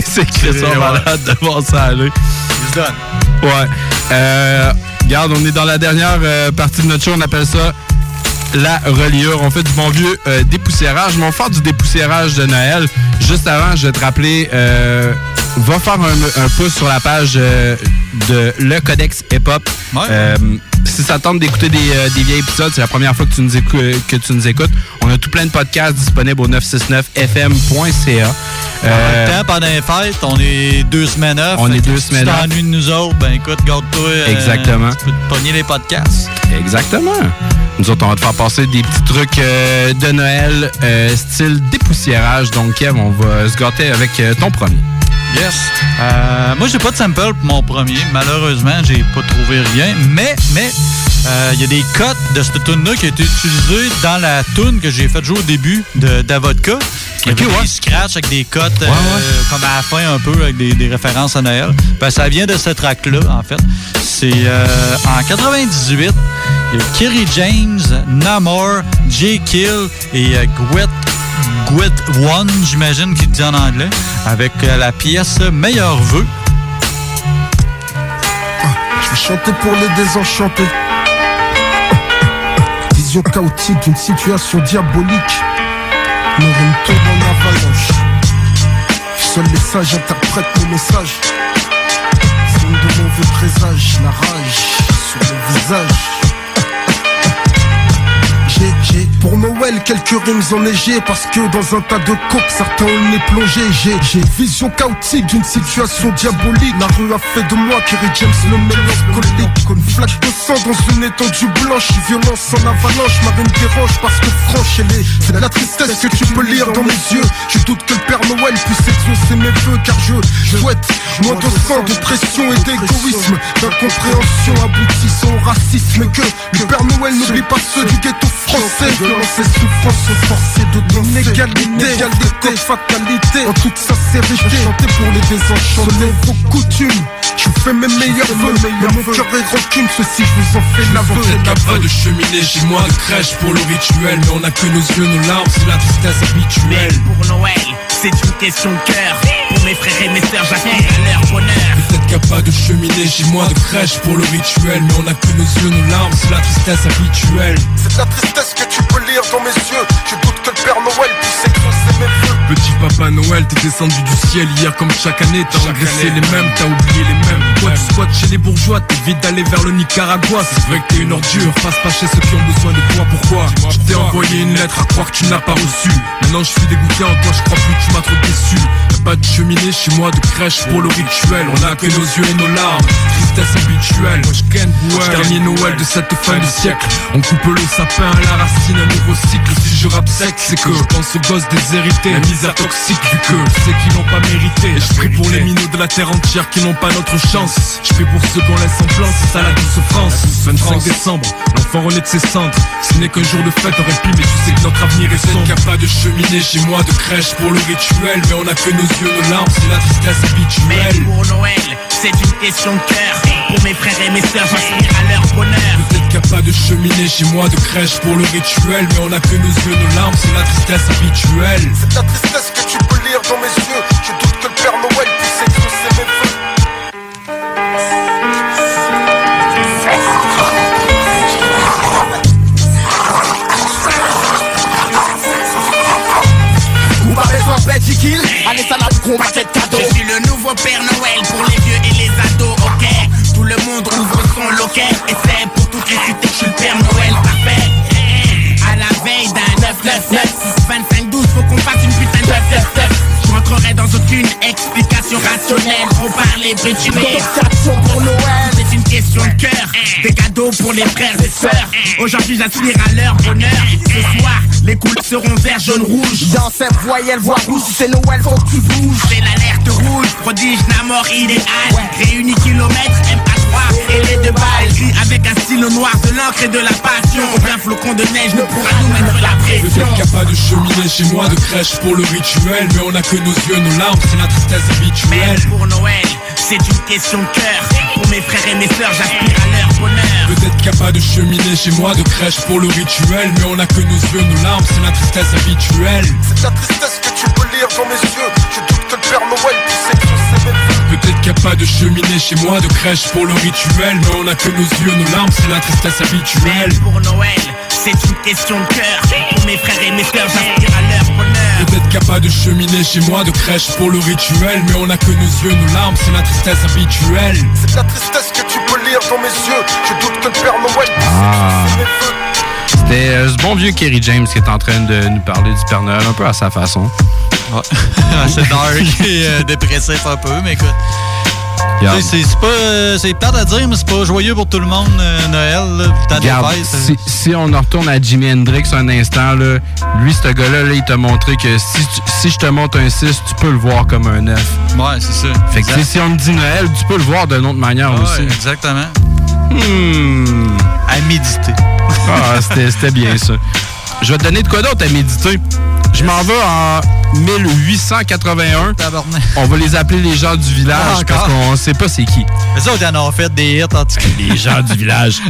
c'est que ça ouais. malade de voir ça aller. Il se donne. Ouais. Euh, regarde, on est dans la dernière euh, partie de notre show. On appelle ça la reliure. On fait du bon vieux euh, dépoussiérage. Mais on du dépoussiérage de Noël. Juste avant, je vais te rappeler, euh, va faire un, un pouce sur la page euh, de Le Codex Hip Hop. Euh, si ça tente d'écouter des, euh, des épisodes, c'est la première fois que tu, nous écou- que tu nous écoutes. On a tout plein de podcasts disponibles au 969fm.ca. En même temps, pendant les fêtes, on est deux semaines off. Euh, On est deux si semaines tu t'ennuies de nous autres, ben écoute, garde-toi. euh, Exactement. Tu peux te pogner les podcasts. Exactement. Nous autres, on va te faire passer des petits trucs euh, de Noël, euh, style dépoussiérage. Donc, Kev, on va se gâter avec euh, ton premier. Yes. Euh, moi, j'ai pas de sample pour mon premier. Malheureusement, j'ai pas trouvé rien. Mais, mais, euh, il y a des cotes de cette tune-là qui a été utilisée dans la tune que j'ai fait jouer au début de d'Avodka. Y avait des scratchs avec des cotes euh, comme à la fin un peu avec des, des références à Noël. Ben, ça vient de ce track-là, en fait. C'est euh, en 98. Il y a Kerry James, Namor, J. Kill et euh, Gwet Gwet One, j'imagine qu'il dit en anglais, avec euh, la pièce Meilleur vœu. Je vais chanter pour les désenchantés. Vision chaotique d'une situation diabolique. Nos rimes tombent en avalanche. Seuls les sages interprètent mes messages. Signe mauvais présage, la rage sur le visage. Quelques rimes enneigées Parce que dans un tas de coques certains on est plongé. J'ai, vision chaotique d'une situation diabolique. La rue a fait de moi Kerry James le mélancolique. Une flaque de sang dans une étendue blanche. Violence en avalanche, marine dérange Parce que franche elle est. C'est de la tristesse que tu peux lire dans mes yeux. Je doute que le Père Noël puisse exaucer mes vœux Car je souhaite moins de sang, de pression et d'égoïsme. D'incompréhension aboutissant au racisme. Et que le Père Noël n'oublie pas ceux du ghetto français souffrance sont forcées de danser Inégalité, égalité, fatalité. En toute sincérité, chanter pour les désenchantés. Vos coutumes. Je fais mes meilleurs vœux, mais mon cœur est rancune. Ceci je vous en fais l'aveu Peut-être qu'il y a pas de cheminée chez moi, de crèche pour le rituel. Mais on a que nos yeux, nos larmes, c'est la tristesse habituelle. Pour Noël, c'est une question de cœur. Pour mes frères et mes sœurs, à leur bonheur. A pas de cheminée chez moi, de crèche pour le rituel. Mais on a que nos yeux, nos larmes, c'est la tristesse habituelle. C'est de la tristesse que tu peux lire dans mes yeux. Je doute que le Père Noël puisse exaucer mes vœux Petit papa Noël, t'es descendu du ciel hier comme chaque année. T'as engraissé les mêmes, t'as oublié les mêmes. Toi tu squattes chez les bourgeois, t'évites d'aller vers le Nicaragua. C'est vrai que t'es une ordure, passe pas chez ceux qui ont besoin de toi. Pourquoi Je t'ai envoyé une lettre à croire que tu n'as pas reçu. Maintenant je suis dégoûté en toi, je crois plus que tu m'as trop déçu pas de cheminée chez moi, de crèche pour le rituel. On a que nos yeux et nos larmes, tristesse habituelle. Dernier Noël de cette fin de siècle. On coupe le sapin à la racine, un nouveau cycle. Si je rappe sec, c'est que je pense aux gosses déshérités. La misère toxique vu que sais qu'ils n'ont pas mérité. Et je prie pour les minots de la terre entière qui n'ont pas notre chance. Je prie pour ceux qu'on laisse en plan, c'est ça la douce France. 25 décembre, l'enfant renaît de ses cendres. Ce n'est qu'un jour de fête, aurait pu mais tu sais que notre avenir est sombre. Qu'il n'y a pas de cheminée chez moi, de crèche pour le rituel Mais on a que nos yeux, nos larmes, c'est la tristesse Mais habituelle pour Noël, c'est une question de cœur. Pour mes frères et mes sœurs, j'aspire à leur bonheur. Peut-être qu'il n'y a pas de cheminée chez moi, de crèche pour le rituel Mais on a que nos yeux, nos larmes, c'est la tristesse habituelle C'est la tristesse que tu peux lire dans mes yeux Je doute que le Père Noël puisse exaucer mes vœux allez ça n'a combat cette cadeau. Je suis le nouveau Père Noël pour les vieux et les ados, ok? Tout le monde ouvre son loquet et c'est pour toutes les cités que je suis le Père Noël parfait. À la veille d'un 999, 25-12, faut qu'on fasse une putain de 9 Je rentrerai dans aucune explication rationnelle pour parler brétulé. pour Noël, question de cœur. Des cadeaux pour les frères et sœurs. Aujourd'hui, j'aspire à leur bonheur. Ce soir, les couleurs seront vert, jaune, rouge. Dans cette voyelle, voix rouge, c'est Noël, faut que tu bouges. C'est l'alerte rouge, prodige, Namor, idéal. Réunis kilomètres, MA3 et les deux balles. Avec un stylo noir, de l'encre et de la passion. Aucun flocon de neige ne pourra nous mettre la pression. Peut-être qu'il n'y a pas de cheminée chez moi, de crèche pour le rituel Mais on a que nos yeux, nos larmes, c'est la tristesse habituelle pour Noël, c'est une question de cœur. Pour mes frères et mes sœurs, j'aspire à leur bonheur. Peut-être qu'il n'y a pas de cheminée chez moi, de crèche pour le rituel Mais on a que nos yeux, nos larmes, c'est la tristesse habituelle C'est de la tristesse que tu peux lire dans mes yeux Je doute que le Père Noël puisse n'y a pas de cheminée chez moi, de crèche pour le rituel Mais on a que nos yeux, nos larmes, c'est la tristesse habituelle Pour Noël, c'est une question de cœur. Pour mes frères et mes sœurs, j'aspire à leur bonheur. Peut-être qu'il n'y a pas de cheminée chez moi, de crèche pour le rituel Mais on a que nos yeux, nos larmes, c'est la tristesse habituelle C'est de la tristesse que tu peux lire dans mes yeux Je doute que le Père Noël Ah. C'était euh, ce bon vieux Kerry James qui est en train de nous parler du Père Noël, un peu à sa façon. c'est dark et euh, dépressif un peu, mais écoute. C'est c'est pas. euh, C'est plate à dire, mais c'est pas joyeux pour tout le monde, euh, Noël. Là, temps des Regarde, fêtes, si, si on en retourne à Jimi Hendrix un instant, là, lui, ce gars-là, là, il t'a montré que si, tu- si je te montre un 6, tu peux le voir comme un 9. Ouais, c'est ça. Fait que si on te dit Noël, tu peux le voir d'une autre manière Ouais, aussi. exactement. Hmm. À méditer. Ah, c'était c'était bien ça. Je vais te donner de quoi d'autre à méditer? Je m'en vais en 1881. On va les appeler les gens du village Ah, parce qu'on sait pas c'est qui. Mais ça, on en a fait des hits, en tout cas. Les gens du village.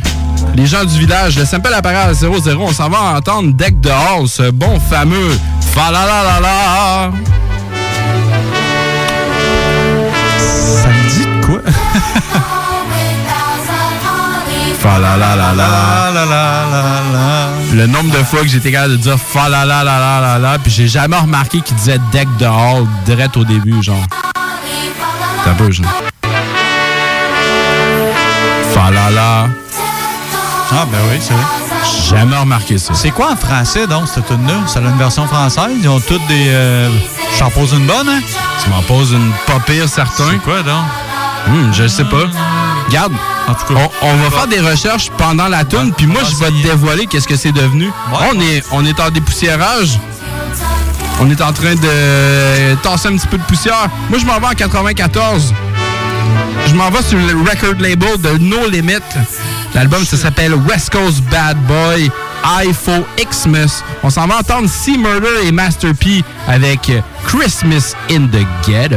Les gens du village, le sample apparaît à 0-0. On s'en va entendre Deck de Hall, ce bon fameux fa la la la la. Ça me dit quoi? Fa la la la la. Le nombre de fois que j'étais capable de dire fa la la la la la la, puis j'ai jamais remarqué qu'il disait Deck de Hall direct au début, genre. Un peu, genre. Falala. Ah, ben oui, c'est vrai. Jamais remarqué ça. C'est quoi en français, donc, cette tune-là? Ça a une version française? Ils ont toutes des... Euh... J'en pose une bonne, hein? Tu m'en poses une pas pire, certain. C'est quoi, donc? Hum, je sais pas. Regarde, on, on va faire des recherches pendant la tune, puis moi, je vais te dévoiler qu'est-ce que c'est devenu. on, est, on est en dépoussiérage. On est en train de tasser un petit peu de poussière. Moi, je m'en vais en 94. Je m'en vais sur le record label de No Limit. L'album, ça s'appelle West Coast Bad Boy, IFO Xmas. On s'en va entendre C Murder et Master P avec Christmas in the Ghetto.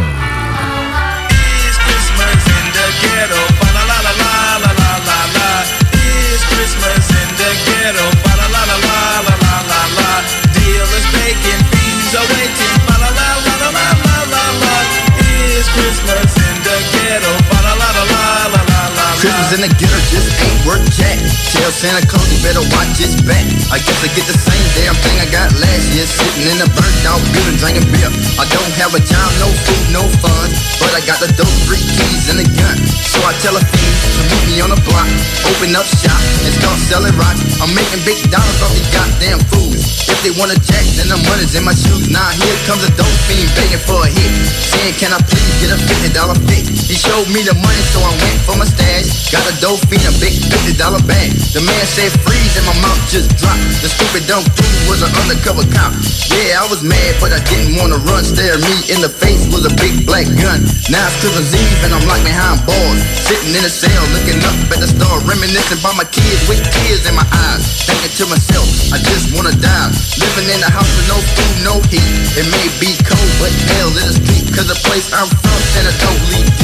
In the ghetto just worth jack. Tell Santa Claus he better watch his back. I guess I get the same damn thing I got last year, sitting in a burnt out building drinking beer. I don't have a job, no food, no fun, but I got the dope, three keys and a gun. So I tell a fiend to meet me on the block, open up shop and start selling rocks. I'm making big dollars off these goddamn fools. If they wanna jack, then the money's in my shoes. Now here comes a dope fiend begging for a hit, saying can I please get a fifty dollar fix? He showed me the money, so I went for my stash. Got a dope fiend, a big fifty dollar bag. The man said freeze, and my mouth just dropped. The stupid dumb dude was an undercover cop. Yeah, I was mad, but I didn't wanna run. Stare me in the face with a big black gun. Now it's Christmas Eve, and I'm locked behind bars, sitting in a cell, looking up at the star, reminiscing about my kids with tears in my eyes. Thinking to myself, I just wanna die. Living in a house with no food, no heat. It may be cold, but hell in the street. Cause the place I'm from, leave gifts.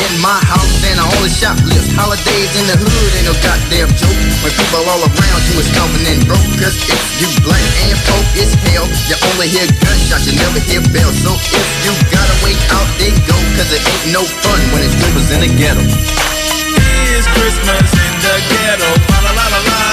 In my house, and I only shoplift. Holidays in the hood ain't no goddamn joke. When people all around you is stomping and broke. Cause if you black and folk, it's hell. You only hear gunshots, you never hear bells. So if you gotta wait out, then go. Cause it ain't no fun when it's Christmas in the ghetto. It's Christmas in the ghetto.